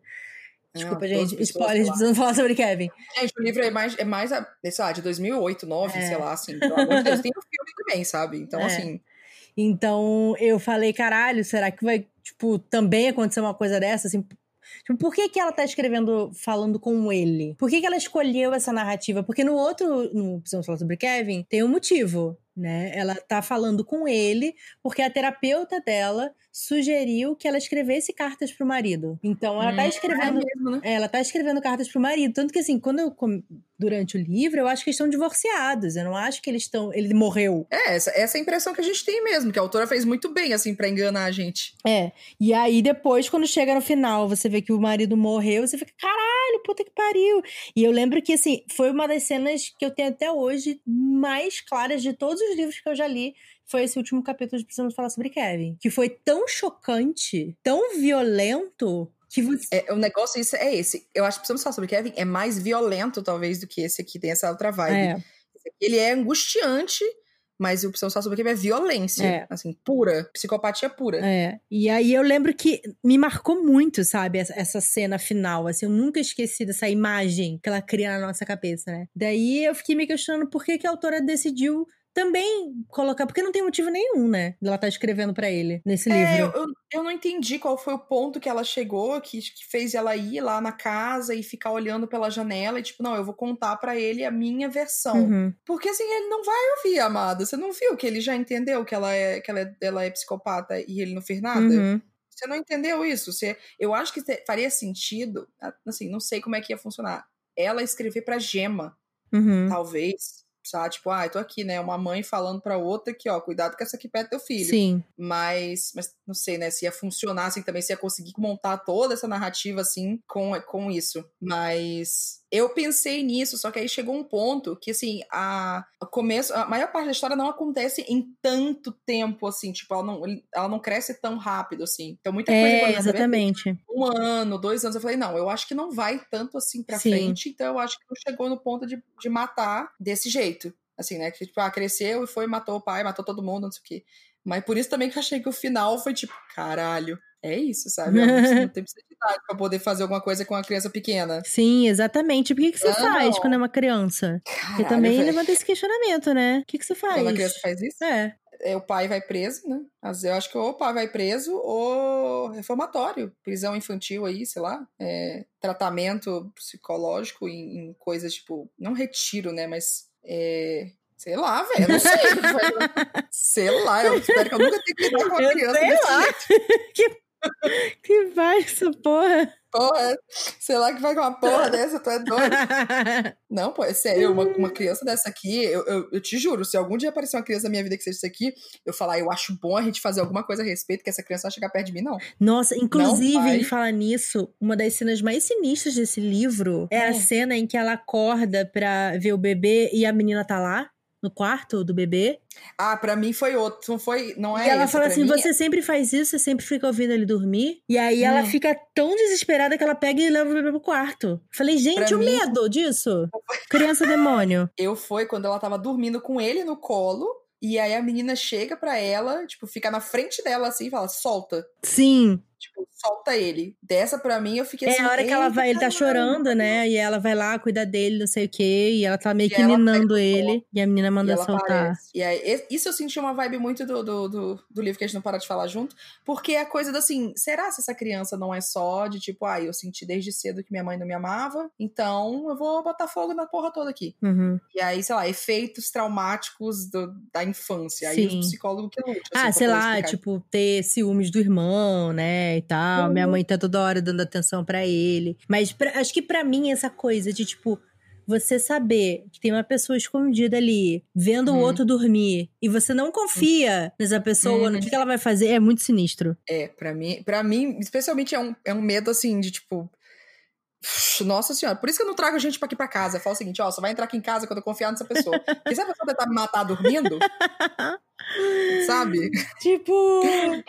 Desculpa, (laughs) não, gente. Spoilers, precisando falar sobre Kevin. Gente, o livro é mais, é mais sei lá, de 2008, 2009, é. sei lá, assim. Pelo amor de Deus, tem o filme também, sabe? Então, é. assim. Então, eu falei, caralho, será que vai, tipo, também acontecer uma coisa dessa? Assim, Tipo, por que, que ela tá escrevendo falando com ele? Por que, que ela escolheu essa narrativa? Porque no outro, no Precisamos Falar sobre Kevin, tem um motivo né? Ela tá falando com ele porque a terapeuta dela sugeriu que ela escrevesse cartas pro marido. Então ela tá hum, tá escrevendo, é mesmo, né? ela tá escrevendo cartas pro marido, tanto que assim, quando eu durante o livro, eu acho que eles estão divorciados. Eu não acho que eles estão, ele morreu. É, essa, essa é a impressão que a gente tem mesmo, que a autora fez muito bem assim para enganar a gente. É. E aí depois quando chega no final, você vê que o marido morreu, você fica, caralho, puta que pariu. E eu lembro que assim, foi uma das cenas que eu tenho até hoje mais claras de todos os livros que eu já li foi esse último capítulo de Precisamos Falar sobre Kevin. Que foi tão chocante, tão violento, Que você... É, o negócio isso é esse. Eu acho que precisamos falar sobre Kevin. É mais violento, talvez, do que esse aqui. Tem essa outra vibe. É. Ele é angustiante, mas o precisamos falar sobre Kevin é violência. É. Assim, pura. Psicopatia pura. É. E aí eu lembro que me marcou muito, sabe, essa, essa cena final. Assim, eu nunca esqueci dessa imagem que ela cria na nossa cabeça, né? Daí eu fiquei me questionando por que, que a autora decidiu também colocar, porque não tem motivo nenhum, né? Ela tá escrevendo pra ele nesse É, livro. eu, eu não entendi qual foi o ponto que ela chegou, que, que fez ela ir lá na casa e ficar olhando pela janela e, tipo, não, eu vou contar pra ele a minha versão. Uhum. Porque assim, ele não vai ouvir, amada. Você não viu que ele já entendeu que ela é, que ela é, ela é psicopata e ele não fez nada? Uhum. Você não entendeu isso. Você, eu acho que faria sentido, assim, não sei como é que ia funcionar. Ela escrever pra Gema, Uhum. talvez. Sabe? Tipo, ah, eu tô aqui, né? Uma mãe falando pra outra que, ó, cuidado com essa aqui perto do teu filho. Sim. Mas, mas não sei, né? Se ia funcionar assim também, se ia conseguir montar toda essa narrativa assim com, com isso. Mas eu pensei nisso, só que aí chegou um ponto que, assim, a, a começo, a maior parte da história não acontece em tanto tempo, assim, tipo, ela não, ela não cresce tão rápido, assim. Então, muita coisa É, vê, exatamente. um ano, dois anos, eu falei, não, eu acho que não vai tanto assim pra Sim. frente, então eu acho que não chegou no ponto de, de matar desse jeito. Assim, né? Que, tipo, ah, cresceu e foi, matou o pai, matou todo mundo, não sei o quê. Mas por isso também que eu achei que o final foi tipo, caralho, é isso, sabe? Não, não (laughs) tem necessidade pra poder fazer alguma coisa com uma criança pequena. Sim, exatamente. Por que, que você Não. faz quando é uma criança? Caralho, também velho. levanta esse questionamento, né? O que, que você faz? Quando a criança faz isso, É. é, o pai vai preso, né? Mas eu acho que ou o pai vai preso ou reformatório, prisão infantil aí, sei lá, é, tratamento psicológico em, em coisas tipo, não retiro, né? Mas é, sei lá, velho, eu não sei. (laughs) sei lá, eu espero que eu nunca tenha que lidar com uma Eu criança sei lá. jeito. (laughs) Que (laughs) vai essa porra? Porra, sei lá que vai com uma porra (laughs) dessa, tu é doido. Não, pô, é sério, uma, uma criança dessa aqui, eu, eu, eu te juro, se algum dia aparecer uma criança na minha vida que seja isso aqui, eu falar, eu acho bom a gente fazer alguma coisa a respeito, que essa criança vai chegar perto de mim, não. Nossa, inclusive, em falar nisso, uma das cenas mais sinistras desse livro é a Hum. cena em que ela acorda pra ver o bebê e a menina tá lá, no quarto do bebê. Ah, pra mim foi outro, não foi, não é e ela esse, fala assim: mim você sempre faz isso, você sempre fica ouvindo ele dormir. E aí ela Hum. fica tão desesperada que ela pega e leva o bebê pro quarto. Falei, gente, Pra o mim- medo disso. (laughs) Criança demônio. Eu foi quando ela tava dormindo com ele no colo, e aí a menina chega pra ela, tipo, fica na frente dela assim e fala, solta. Sim. Tipo, solta ele. Dessa pra mim eu fiquei É assim. a hora que ela "Eita, vai, ele tá caralho". chorando, né? E ela vai lá cuidar dele, não sei o quê. E ela tá meio E que ninando o ele. E a menina manda soltar. aparece. E aí, isso eu senti uma vibe muito do, do, do, do livro que a gente não para de falar junto, porque é a coisa do assim, será se essa criança não é só de tipo, ah, eu senti desde cedo que minha mãe não me amava, então eu vou botar fogo na porra toda aqui. Uhum. E aí, sei lá, efeitos traumáticos do- da infância. Aí Sim. os psicólogos que lutam. Ah, assim, sei pra lá, explicar. tipo, ter ciúmes do irmão, né, e tal. Uhum. Minha mãe tá toda hora dando atenção pra ele. Mas pra- acho que pra mim essa coisa de, tipo, você saber que tem uma pessoa escondida ali, vendo o Uhum. outro dormir, e você não confia nessa pessoa, no Uhum. que que ela vai fazer, é muito sinistro. É, pra mim, pra mim, especialmente é um, é um medo assim de tipo. Nossa senhora, por isso que eu não trago gente pra aqui pra casa. Eu falo o seguinte, ó, só vai entrar aqui em casa quando eu confiar nessa pessoa. Porque se a pessoa tentar me matar dormindo, (laughs) sabe? Tipo,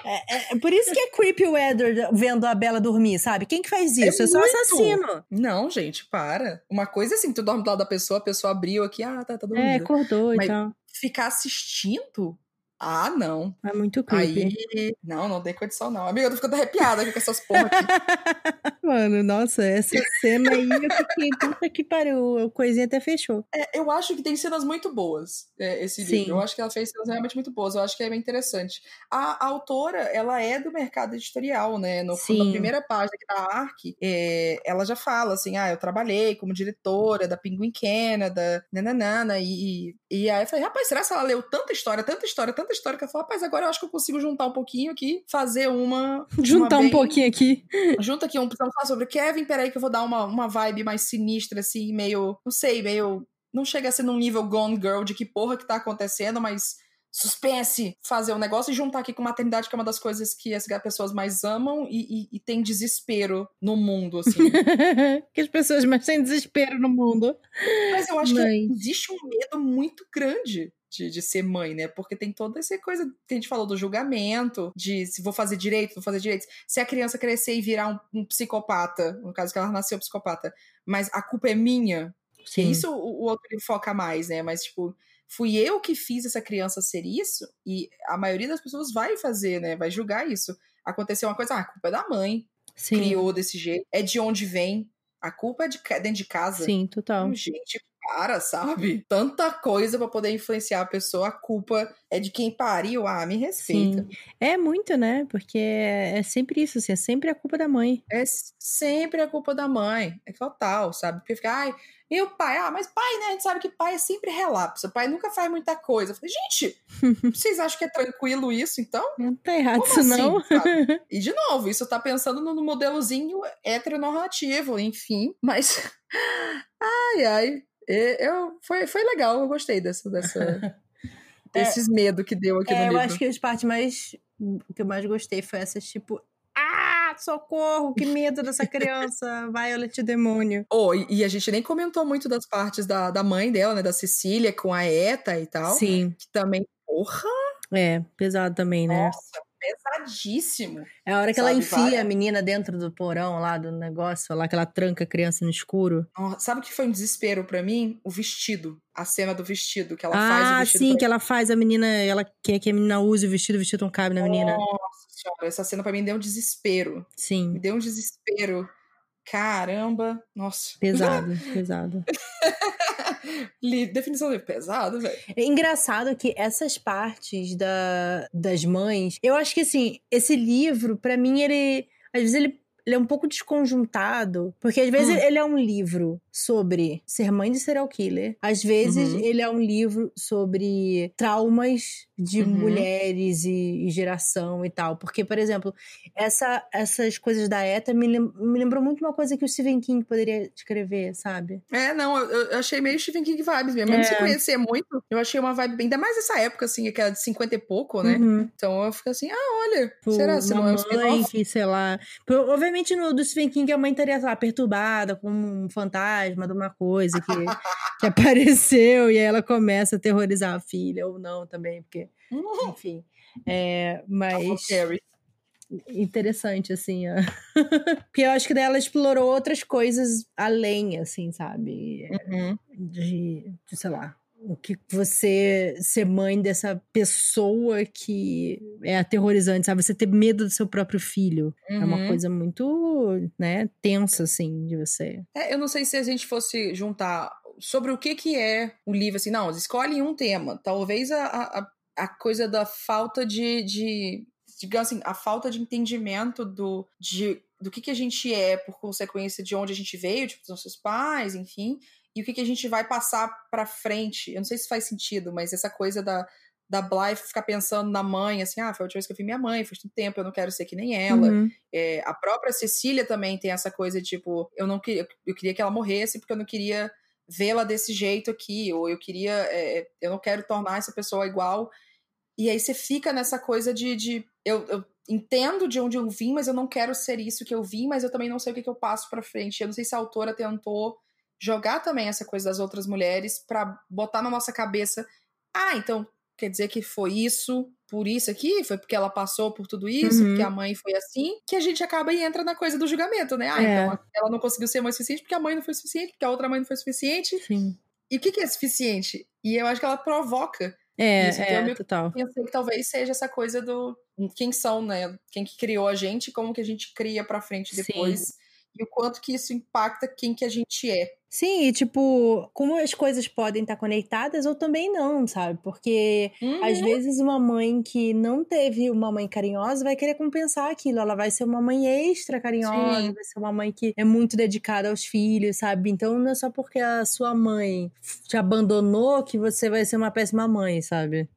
é, é- por isso que é creepy o Edward vendo a Bela dormir, sabe? Quem que faz isso? É, só um assassino. Não, gente, para. Uma coisa é assim, tu dorme do lado da pessoa, a pessoa abriu aqui, ah, tá, tá dormindo. É, acordou Mas- e tal. Ficar assistindo? Ah, não. É muito creepy. Aí. Não, não tem condição, não. Amiga, eu tô ficando arrepiada aqui com essas porra aqui. (laughs) Mano, nossa, essa (laughs) cena aí eu fiquei, puta que pariu, a coisinha até fechou. É, eu acho que tem cenas muito boas, é, esse Sim. livro. Eu acho que ela fez cenas realmente muito boas. Eu acho que é bem interessante. A, a autora, ela é do mercado editorial, né? No, Sim. na primeira página da ARC, é, ela já fala assim: ah, eu trabalhei como diretora da Penguin Canada, nananana, e, e aí eu falei, rapaz, será que ela leu tanta história, tanta história, tanta história, que eu falei, rapaz, agora eu acho que eu consigo juntar um pouquinho aqui, fazer uma. Juntar uma um bem- pouquinho aqui. (laughs) Junta aqui um precisamos falar sobre o Kevin, peraí que eu vou dar uma, uma vibe mais sinistra, assim, meio. Não sei, meio. Não chega a ser num nível Gone Girl de que porra que tá acontecendo, mas suspense fazer um negócio e juntar aqui com maternidade, que é uma das coisas que as pessoas mais amam e, e- e tem desespero no mundo, assim. (laughs) que as pessoas mais têm desespero no mundo. Mas eu acho que existe um medo muito grande de, de ser mãe, né? Porque tem toda essa coisa que a gente falou do julgamento, de se vou fazer direito, vou fazer direito. Se a criança crescer e virar um, um psicopata, no caso que ela nasceu psicopata, mas a culpa é minha. Sim. Isso o, o outro foca mais, né? Mas, tipo, fui eu que fiz essa criança ser isso, e a maioria das pessoas vai fazer, né? Vai julgar isso. Aconteceu uma coisa, ah, a culpa é da mãe, Sim. criou desse jeito, é de onde vem. A culpa é de dentro de casa. Sim, total. Então, gente, para, sabe? Tanta coisa para poder influenciar a pessoa, a culpa é de quem pariu, ah, me respeita. Sim. É muito, né? Porque é, é sempre isso, assim, é sempre a culpa da mãe. É sempre a culpa da mãe, é total, sabe? Porque fica, ai, meu pai, ah, mas pai, né? A gente sabe que pai é sempre relapso, pai nunca faz muita coisa. Eu falei, gente, (laughs) vocês acham que é tranquilo isso, então? Não tá errado Como isso, assim, não. Sabe? (laughs) E de novo, isso tá pensando no modelozinho heteronormativo, enfim, mas. (laughs) Ai, ai. Eu, foi, foi legal, eu gostei dessa, dessa, (laughs) desses é, medos que deu aqui é, no livro. Eu acho que as partes mais que eu mais gostei foi essas, tipo, ah, socorro, que medo dessa criança, (laughs) Violet demônio. Oh, e, e, a gente nem comentou muito das partes da, da mãe dela, né, da Cecília, com a Eta e tal. Sim. Que também, porra! É, pesado também, né? Nossa, pesadíssimo. É a hora que sabe, ela enfia a menina dentro do porão lá do negócio, lá que ela tranca a criança no escuro. sabe o que foi um desespero para mim? O vestido. A cena do vestido, que ela ah, faz o vestido. Ah, sim, que ela faz a menina, ela quer que a menina use o vestido, o vestido não cabe na menina. Nossa senhora, essa cena para mim deu um desespero. Sim. Me deu um desespero. Caramba, nossa. Pesado, pesado. (laughs) Definição de pesado, velho. É engraçado que essas partes da, das mães. Eu acho que, assim, esse livro, para mim, ele. Às vezes ele ele é um pouco desconjuntado, porque às vezes hum. ele é um livro sobre ser mãe de serial killer, às vezes uhum. ele é um livro sobre traumas de uhum. mulheres e, e, geração e tal. Porque, por exemplo, essa, essas coisas da ETA me, lem me lembrou muito uma coisa que o Stephen King poderia escrever, sabe? É, não, eu, eu achei meio Stephen King vibes mesmo. É. Mesmo se conhecer muito, eu achei uma vibe, ainda mais essa época, assim, que era de 50 e pouco, né? Uhum. Então eu fico assim, ah, olha, Pô, será se não é um que, sei lá... Obviamente no do Stephen King a mãe estaria, lá, perturbada com um fantasma de uma coisa que, que apareceu e aí ela começa a terrorizar a filha, ou não também, porque Uhum. Enfim. É, mas. Interessante, assim. (laughs) Porque eu acho que ela explorou outras coisas além, assim, sabe? Uhum. De, de, sei lá, o que você ser mãe dessa pessoa que é aterrorizante, sabe? Você ter medo do seu próprio filho. Uhum. É uma uhum. coisa muito, né, tensa, assim, de você. É, eu não sei se a gente fosse juntar sobre o que que é o livro, assim, não, escolhe um tema. Talvez a, a, a coisa da falta de, de digamos assim, a falta de entendimento do, de, do que, que a gente é por consequência de onde a gente veio, tipo, dos nossos pais, enfim, e o que, que a gente vai passar para frente. Eu não sei se faz sentido, mas essa coisa da, da Blythe ficar pensando na mãe, assim, ah, foi a última vez que eu vi minha mãe, faz tanto tempo, eu não quero ser que nem ela. Uhum. É, a própria Cecília também tem essa coisa, tipo, eu não queria, eu queria que ela morresse porque eu não queria vê-la desse jeito aqui, ou eu queria, é, eu não quero tornar essa pessoa igual e aí você fica nessa coisa de. de eu, eu, entendo de onde eu vim, mas eu não quero ser isso que eu vim, mas eu também não sei o que, que eu passo pra frente. Eu não sei se a autora tentou jogar também essa coisa das outras mulheres para botar na nossa cabeça. Ah, então quer dizer que foi isso, por isso aqui, foi porque ela passou por tudo isso, uhum. porque a mãe foi assim, que a gente acaba e entra na coisa do julgamento, né? Ah, é. então ela não conseguiu ser mãe suficiente porque a mãe não foi suficiente, porque a outra mãe não foi suficiente. Sim. E o que, que é suficiente? E eu acho que ela provoca é, Isso, é, total. Pensei que talvez seja essa coisa do quem são, né? Quem que criou a gente, como que a gente cria pra frente depois. Sim. E o quanto que isso impacta quem que a gente é. Sim, e tipo, como as coisas podem estar conectadas ou também não, sabe? Porque uhum. às vezes uma mãe que não teve uma mãe carinhosa vai querer compensar aquilo. Ela vai ser uma mãe extra carinhosa, Sim. vai ser uma mãe que é muito dedicada aos filhos, sabe? Então não é só porque a sua mãe te abandonou que você vai ser uma péssima mãe, sabe?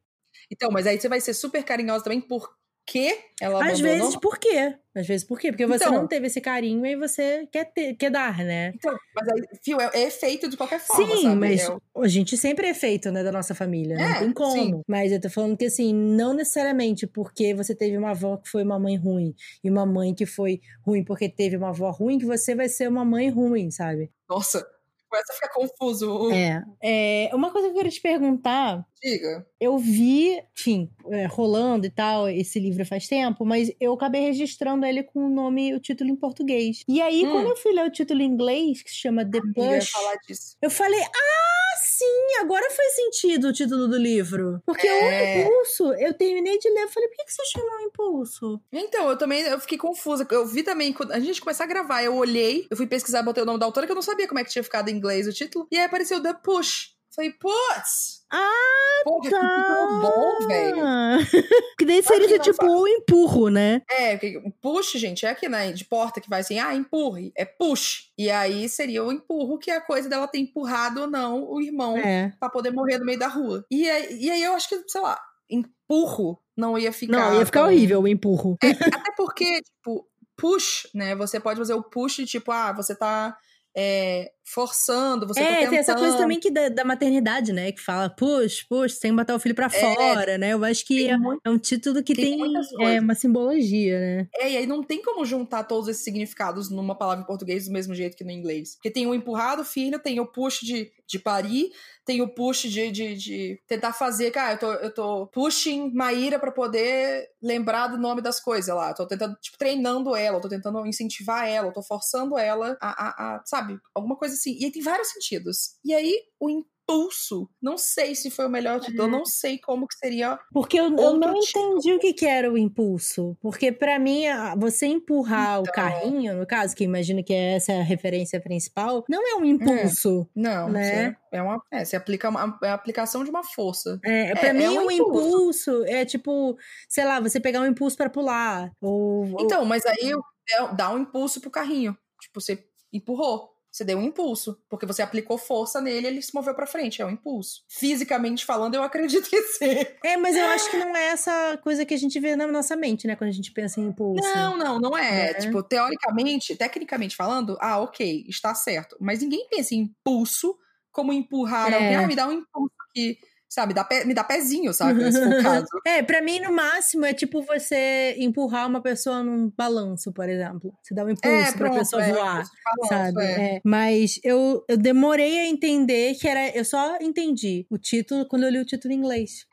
Então, mas aí você vai ser super carinhosa também por que ela Às abandonou? vezes por quê? Às vezes por quê? Porque você então, não teve esse carinho e você quer, ter, quer dar, né? Então, mas aí, fio, é, é feito de qualquer forma, Sim, sabe? mas é a gente sempre é feito, né, da nossa família, é, não tem como. Sim. Mas eu tô falando que, assim, não necessariamente porque você teve uma avó que foi uma mãe ruim e uma mãe que foi ruim porque teve uma avó ruim, que você vai ser uma mãe ruim, sabe? Nossa, começa a ficar confuso. É. é. Uma coisa que eu queria te perguntar. Diga. Eu vi, enfim, é, rolando e tal, esse livro faz tempo, mas eu acabei registrando ele com o nome, o título em português. E aí, Hum. quando eu fui ler o título em inglês, que se chama The eu Push, falar disso. eu falei, ah, sim, agora faz sentido o título do livro. Porque É. o impulso, eu terminei de ler, eu falei, por que, que você chama o impulso? Então, eu também eu fiquei confusa. Eu vi também, quando a gente começar a gravar, eu olhei, eu fui pesquisar, botei o nome da autora, que eu não sabia como é que tinha ficado em inglês o título. E aí apareceu The Push. Falei, putz! Ah, Porra, que título bom, velho. (laughs) que daí seria que tipo o empurro, né? É, push, gente, é aqui, né, de porta que vai assim, ah, empurre, é push. E aí seria o empurro, que é a coisa dela ter empurrado ou não o irmão É. pra poder morrer no meio da rua. E aí, e aí eu acho que, sei lá, empurro não ia ficar. Não, ia ficar tão- horrível o empurro. Até porque, tipo, push, né? Você pode fazer o push, tipo, ah, você tá é, forçando, você tá é, tentando. tem essa coisa também que da, da maternidade, né? Que fala, push, push, tem que botar o filho pra fora, né? Eu acho que é, muito- é um título que tem tem, é, uma simbologia, né? É, e aí não tem como juntar todos esses significados numa palavra em português do mesmo jeito que no inglês. Porque tem o empurrado filho, tem o push de, de parir, tem o push de, de, de tentar fazer, cara, eu tô, eu tô pushing Maíra pra poder lembrar do nome das coisas lá. Eu tô tentando, tipo, treinando ela, eu tô tentando incentivar ela, eu tô forçando ela a, a, a, sabe, alguma coisa assim. E aí tem vários sentidos. E aí o impulso, não sei se foi o melhor título, eu não sei como que seria Porque eu, eu não tipo. entendi o que, que era o impulso. Porque pra mim, você empurrar o Então. carrinho, no caso, que imagino que essa é a referência principal, não é um impulso. Não, Né? você- é uma. É, você aplica uma, é a aplicação de uma força. É, pra É, mim, é um o impulso. é tipo, sei lá, você pegar um impulso pra pular. Ou, ou- Então, mas aí é- dá um impulso pro carrinho. Tipo, você empurrou. Você deu um impulso. Porque você aplicou força nele ele se moveu pra frente. É um impulso. Fisicamente falando, eu acredito que sim. É, mas eu acho que não é essa coisa que a gente vê na nossa mente, né? Quando a gente pensa em impulso. Não, não, não é. É. Tipo, teoricamente, tecnicamente falando, ah, ok, está certo. Mas ninguém pensa em impulso como empurrar É. alguém. Ah, me dá um impulso aqui. Sabe, dá pé- me dá pezinho, sabe? Se for o caso. É, pra mim, no máximo, é tipo você empurrar uma pessoa num balanço, por exemplo. Você dá um impulso É, pra pronto, pessoa é, voar. balanço, Sabe? é. É. Mas eu, eu demorei a entender que era. Eu só entendi o título quando eu li o título em inglês.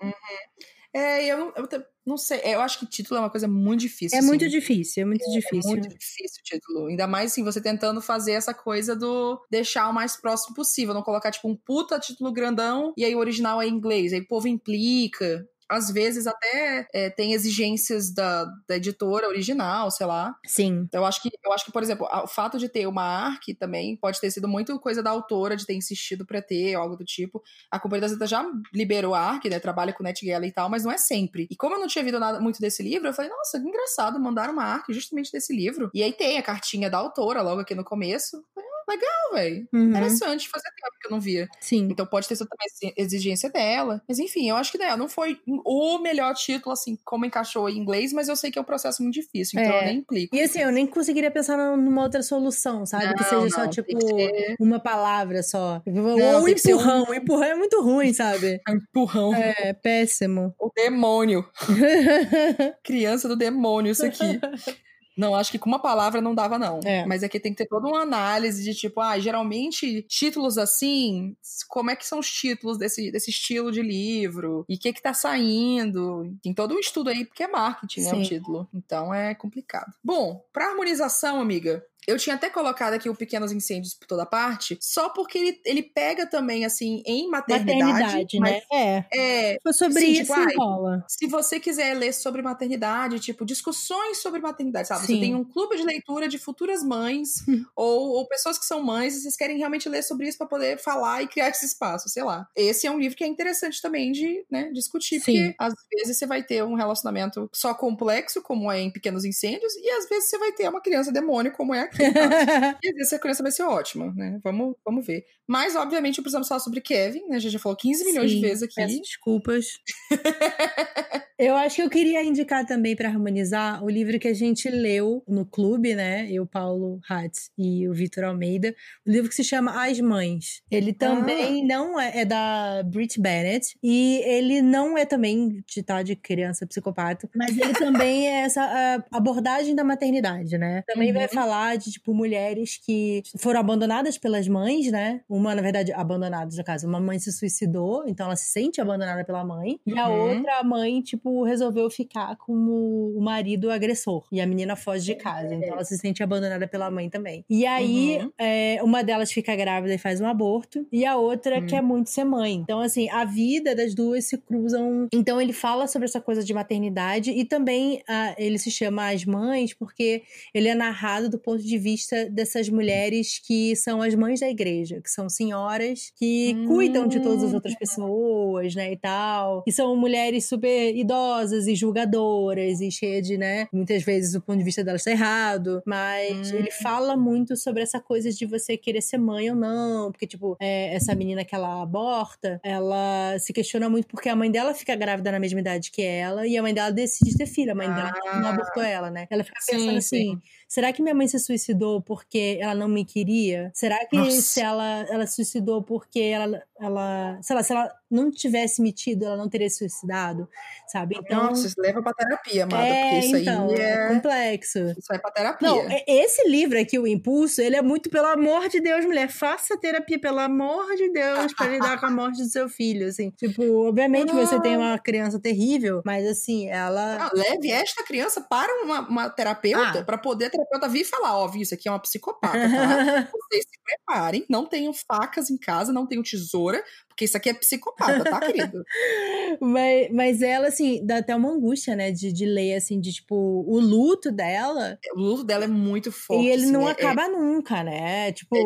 É, eu, eu não sei. É, Eu acho que título é uma coisa muito difícil. É muito assim. difícil, é muito É difícil. muito difícil o título. Ainda mais assim, você tentando fazer essa coisa do deixar o mais próximo possível. Não colocar, tipo, um puta título grandão e aí o original é em inglês. Aí o povo implica. Às vezes até é, tem exigências da, da editora original, sei lá. Sim. Eu acho que, eu acho que, por exemplo, o fato de ter uma ARC também pode ter sido muito coisa da autora de ter insistido pra ter, ou algo do tipo. A Companhia das Letras já liberou a ARC, né? Trabalha com NetGalley e tal, mas não é sempre. E como eu não tinha ouvido nada muito desse livro, eu falei, nossa, que engraçado, mandaram uma ARC justamente desse livro. E aí tem a cartinha da autora logo aqui no começo. Eu falei, legal, velho. Uhum, Interessante, fazia tempo que eu não via. Sim. Então pode ter sido também exigência dela. Mas enfim, eu acho que né, não foi o melhor título, assim, como encaixou em inglês, mas eu sei que é um processo muito difícil, então É. eu nem implico. E assim, eu nem conseguiria pensar numa outra solução, sabe? que Não, seja só, não, tipo, tem que ser- uma palavra só. Não, Ou que ser um- empurrão. O empurrão é muito ruim, sabe? (laughs) É um empurrão. É péssimo. O demônio. (laughs) Criança do demônio, isso aqui. (laughs) Não, acho que com uma palavra não dava, não. É. Mas aqui tem que ter toda uma análise de tipo, ah, geralmente títulos assim, como é que são os títulos desse, desse estilo de livro? E o que que tá saindo? Tem todo um estudo aí, porque é marketing, né, o Sim. título. Então é complicado. Bom, pra harmonização, amiga, eu tinha até colocado aqui o Pequenos Incêndios por toda parte, só porque ele, ele pega também, assim, em maternidade. Maternidade, né? É. É, Foi sobre Sim, isso tipo, rola. se você quiser ler sobre maternidade, tipo, discussões sobre maternidade, sabe? Sim. Você tem um clube de leitura de futuras mães ou, ou pessoas que são mães e vocês querem realmente ler sobre isso para poder falar e criar esse espaço, sei lá. Esse é um livro que é interessante também de né, discutir, Sim. porque às vezes você vai ter um relacionamento só complexo, como é em Pequenos Incêndios, e às vezes você vai ter uma criança demônio, como é aqui. (laughs) E essa criança vai ser ótima, né? Vamos, vamos ver. Mas, obviamente, precisamos falar sobre Kevin, né? A gente já falou 15 milhões de Sim, vezes aqui. Peço desculpas. (laughs) Eu acho que eu queria indicar também para harmonizar o livro que a gente leu no clube, né? Eu, Paulo Hatz e o Vitor Almeida, o livro que se chama As Mães. Ele também ah. não é, é, da Brit Bennett e ele não é também de tá de criança psicopata, mas ele (laughs) também é essa abordagem da maternidade, né? Também uhum. vai falar de tipo mulheres que foram abandonadas pelas mães, né? Uma, na verdade, abandonadas no caso, uma mãe se suicidou, então ela se sente abandonada pela mãe, e a uhum. outra mãe, tipo, resolveu ficar com o marido agressor. E a menina foge de casa, então ela se sente abandonada pela mãe também. E aí, uhum. é, uma delas fica grávida e faz um aborto, e a outra uhum. quer muito ser mãe. Então, assim, a vida das duas se cruzam. Então, ele fala sobre essa coisa de maternidade e também a, ele se chama As Mães porque ele é narrado do ponto de vista dessas mulheres que são as mães da igreja, que são senhoras que uhum. cuidam de todas as outras hum. pessoas, né, e tal. E são mulheres super idosas e julgadoras e cheias de, né, muitas vezes o ponto de vista delas tá errado, mas ele fala muito sobre essa coisa de você querer ser mãe ou não, porque, tipo, é, essa menina que ela aborta, ela se questiona muito porque a mãe dela fica grávida na mesma idade que ela e a mãe dela decide ter filho, a mãe ah. dela não abortou ela, né? Ela fica pensando sim, assim, sim. Será que minha mãe se suicidou porque ela não me queria? Será que Nossa. se ela, ela se suicidou porque ela, ela, sei lá, se ela não tivesse metido, ela não teria se suicidado, sabe? Então, Nossa, isso leva pra terapia, amada, é, porque isso então, aí é... é complexo. Isso vai pra terapia. Não, esse livro aqui, O Impulso, ele é muito, pelo amor de Deus, mulher, faça terapia, pelo amor de Deus, para lidar com a morte do seu filho, assim. Tipo, obviamente você tem uma criança terrível, mas assim, ela... Ah, leve esta criança para uma, uma terapeuta, ah. para poder terapeuta vir falar, ó, oh, isso aqui é uma psicopata, tá? (laughs) Vocês se preparem, não tenham facas em casa, não tenham tesoura, porque isso aqui é psicopata, tá, querido? (laughs) mas, mas ela, assim, dá até uma angústia, né? De, de ler, assim, de tipo, o luto dela. O luto dela é muito forte. E ele assim, não é, acaba é, nunca, né? Tipo.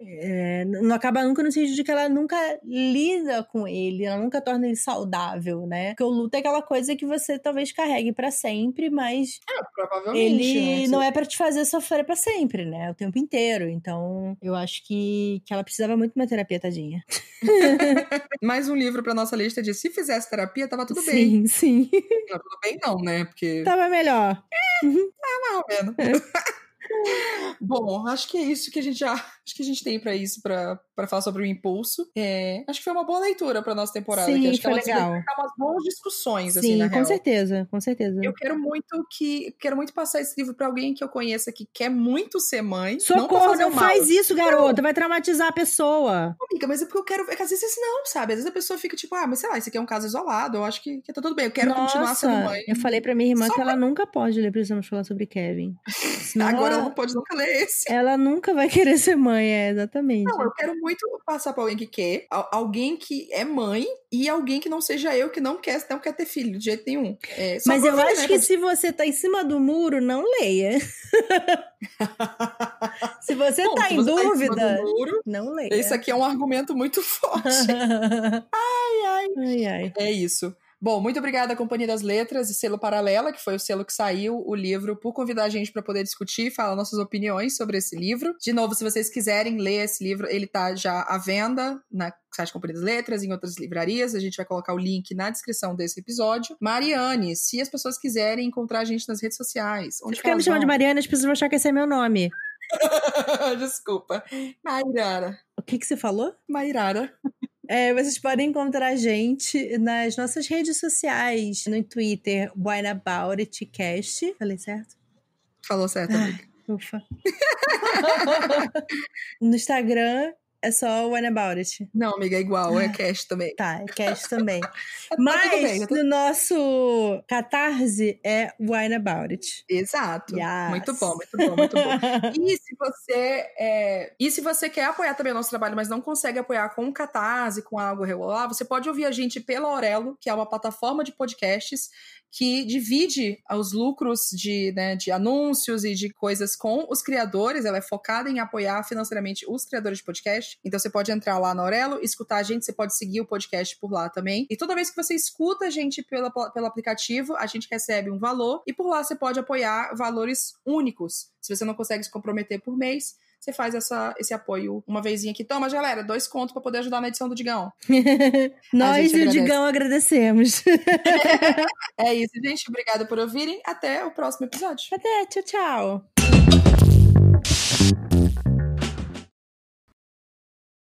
É, é, não acaba nunca no sentido de que ela nunca lida com ele, ela nunca torna ele saudável, né? Porque o luto é aquela coisa que você talvez carregue para sempre, mas. É, provavelmente. Ele né? não é para te fazer sofrer para sempre, né? O tempo inteiro. Então, eu acho que, que ela precisava muito de uma terapia, tadinha. (laughs) (laughs) Mais um livro pra nossa lista de se fizesse terapia, tava tudo bem. Sim, sim. Não, tudo bem não, né? Porque... Tava melhor. É, tá mais ou menos. É. (laughs) Bom, acho que é isso que a gente já. Acho que a gente tem para isso, para falar sobre o impulso. É, acho que foi uma boa leitura para nossa temporada. Sim, acho foi que legal. umas boas discussões, Sim, assim, na com real. certeza, com certeza. Eu quero muito que. Quero muito passar esse livro para alguém que eu conheça que quer muito ser mãe. Socorro, não, não faz isso, garota. Vai traumatizar a pessoa. Amiga, mas é porque eu quero. É que às vezes não, sabe? Às vezes a pessoa fica tipo, ah, mas sei lá, isso aqui é um caso isolado. Eu acho que, que tá tudo bem. Eu quero Nossa, continuar sendo mãe. Eu falei pra minha irmã Só que pra... ela nunca pode ler Precisamos Falar sobre Kevin. (laughs) Agora ela não pode nunca ler esse. Ela nunca vai querer ser mãe, é, exatamente. Não, eu quero muito passar pra alguém que quer, alguém que é mãe e alguém que não seja eu, que não quer, não quer ter filho, de jeito nenhum. É, Mas eu acho né, que se você tá em cima do muro, não leia. (laughs) se você Bom, tá se em você dúvida, tá em muro, não leia. Esse aqui é um argumento muito forte. (laughs) ai, ai. Ai, ai. É isso. Bom, muito obrigada à Companhia das Letras e Selo Paralela, que foi o selo que saiu o livro, por convidar a gente para poder discutir, falar nossas opiniões sobre esse livro. De novo, se vocês quiserem ler esse livro, ele tá já à venda na site Companhia das Letras, em outras livrarias. A gente vai colocar o link na descrição desse episódio. Mariane, se as pessoas quiserem encontrar a gente nas redes sociais, onde Se ficar me chamando de Mariane, as pessoas vão achar que esse é meu nome. (laughs) Desculpa. Mairara. O que, que você falou? Mairara. É, vocês podem encontrar a gente nas nossas redes sociais, no Twitter, Wine About It Cast. Falei certo? Falou certo, amiga. Ufa. (laughs) no Instagram, é só One About It. Não, amiga, é igual, é cash também. Tá, é cash também. (laughs) Tá Mas bem, tô... no nosso Catarse é Wine About It. Exato. Yes. Muito bom, muito bom, muito bom. (laughs) e se você é... e se você quer apoiar também o nosso trabalho, mas não consegue apoiar com o Catarse, com algo regular, você pode ouvir a gente pela Aurelo, que é uma plataforma de podcasts que divide os lucros de, né, de anúncios e de coisas com os criadores. Ela é focada em apoiar financeiramente os criadores de podcast. Então você pode entrar lá na Aurelo, escutar a gente, você pode seguir o podcast por lá também. E toda vez que você escuta a gente pela, pelo aplicativo, a gente recebe um valor e por lá você pode apoiar valores únicos. Se você não consegue se comprometer por mês, você faz essa, esse apoio uma vezinha aqui. Toma, galera, dois contos para poder ajudar na edição do Digão. (laughs) Nós e o Digão agradecemos. (laughs) é isso, gente. Obrigada por ouvirem. Até o próximo episódio. Até, tchau, tchau.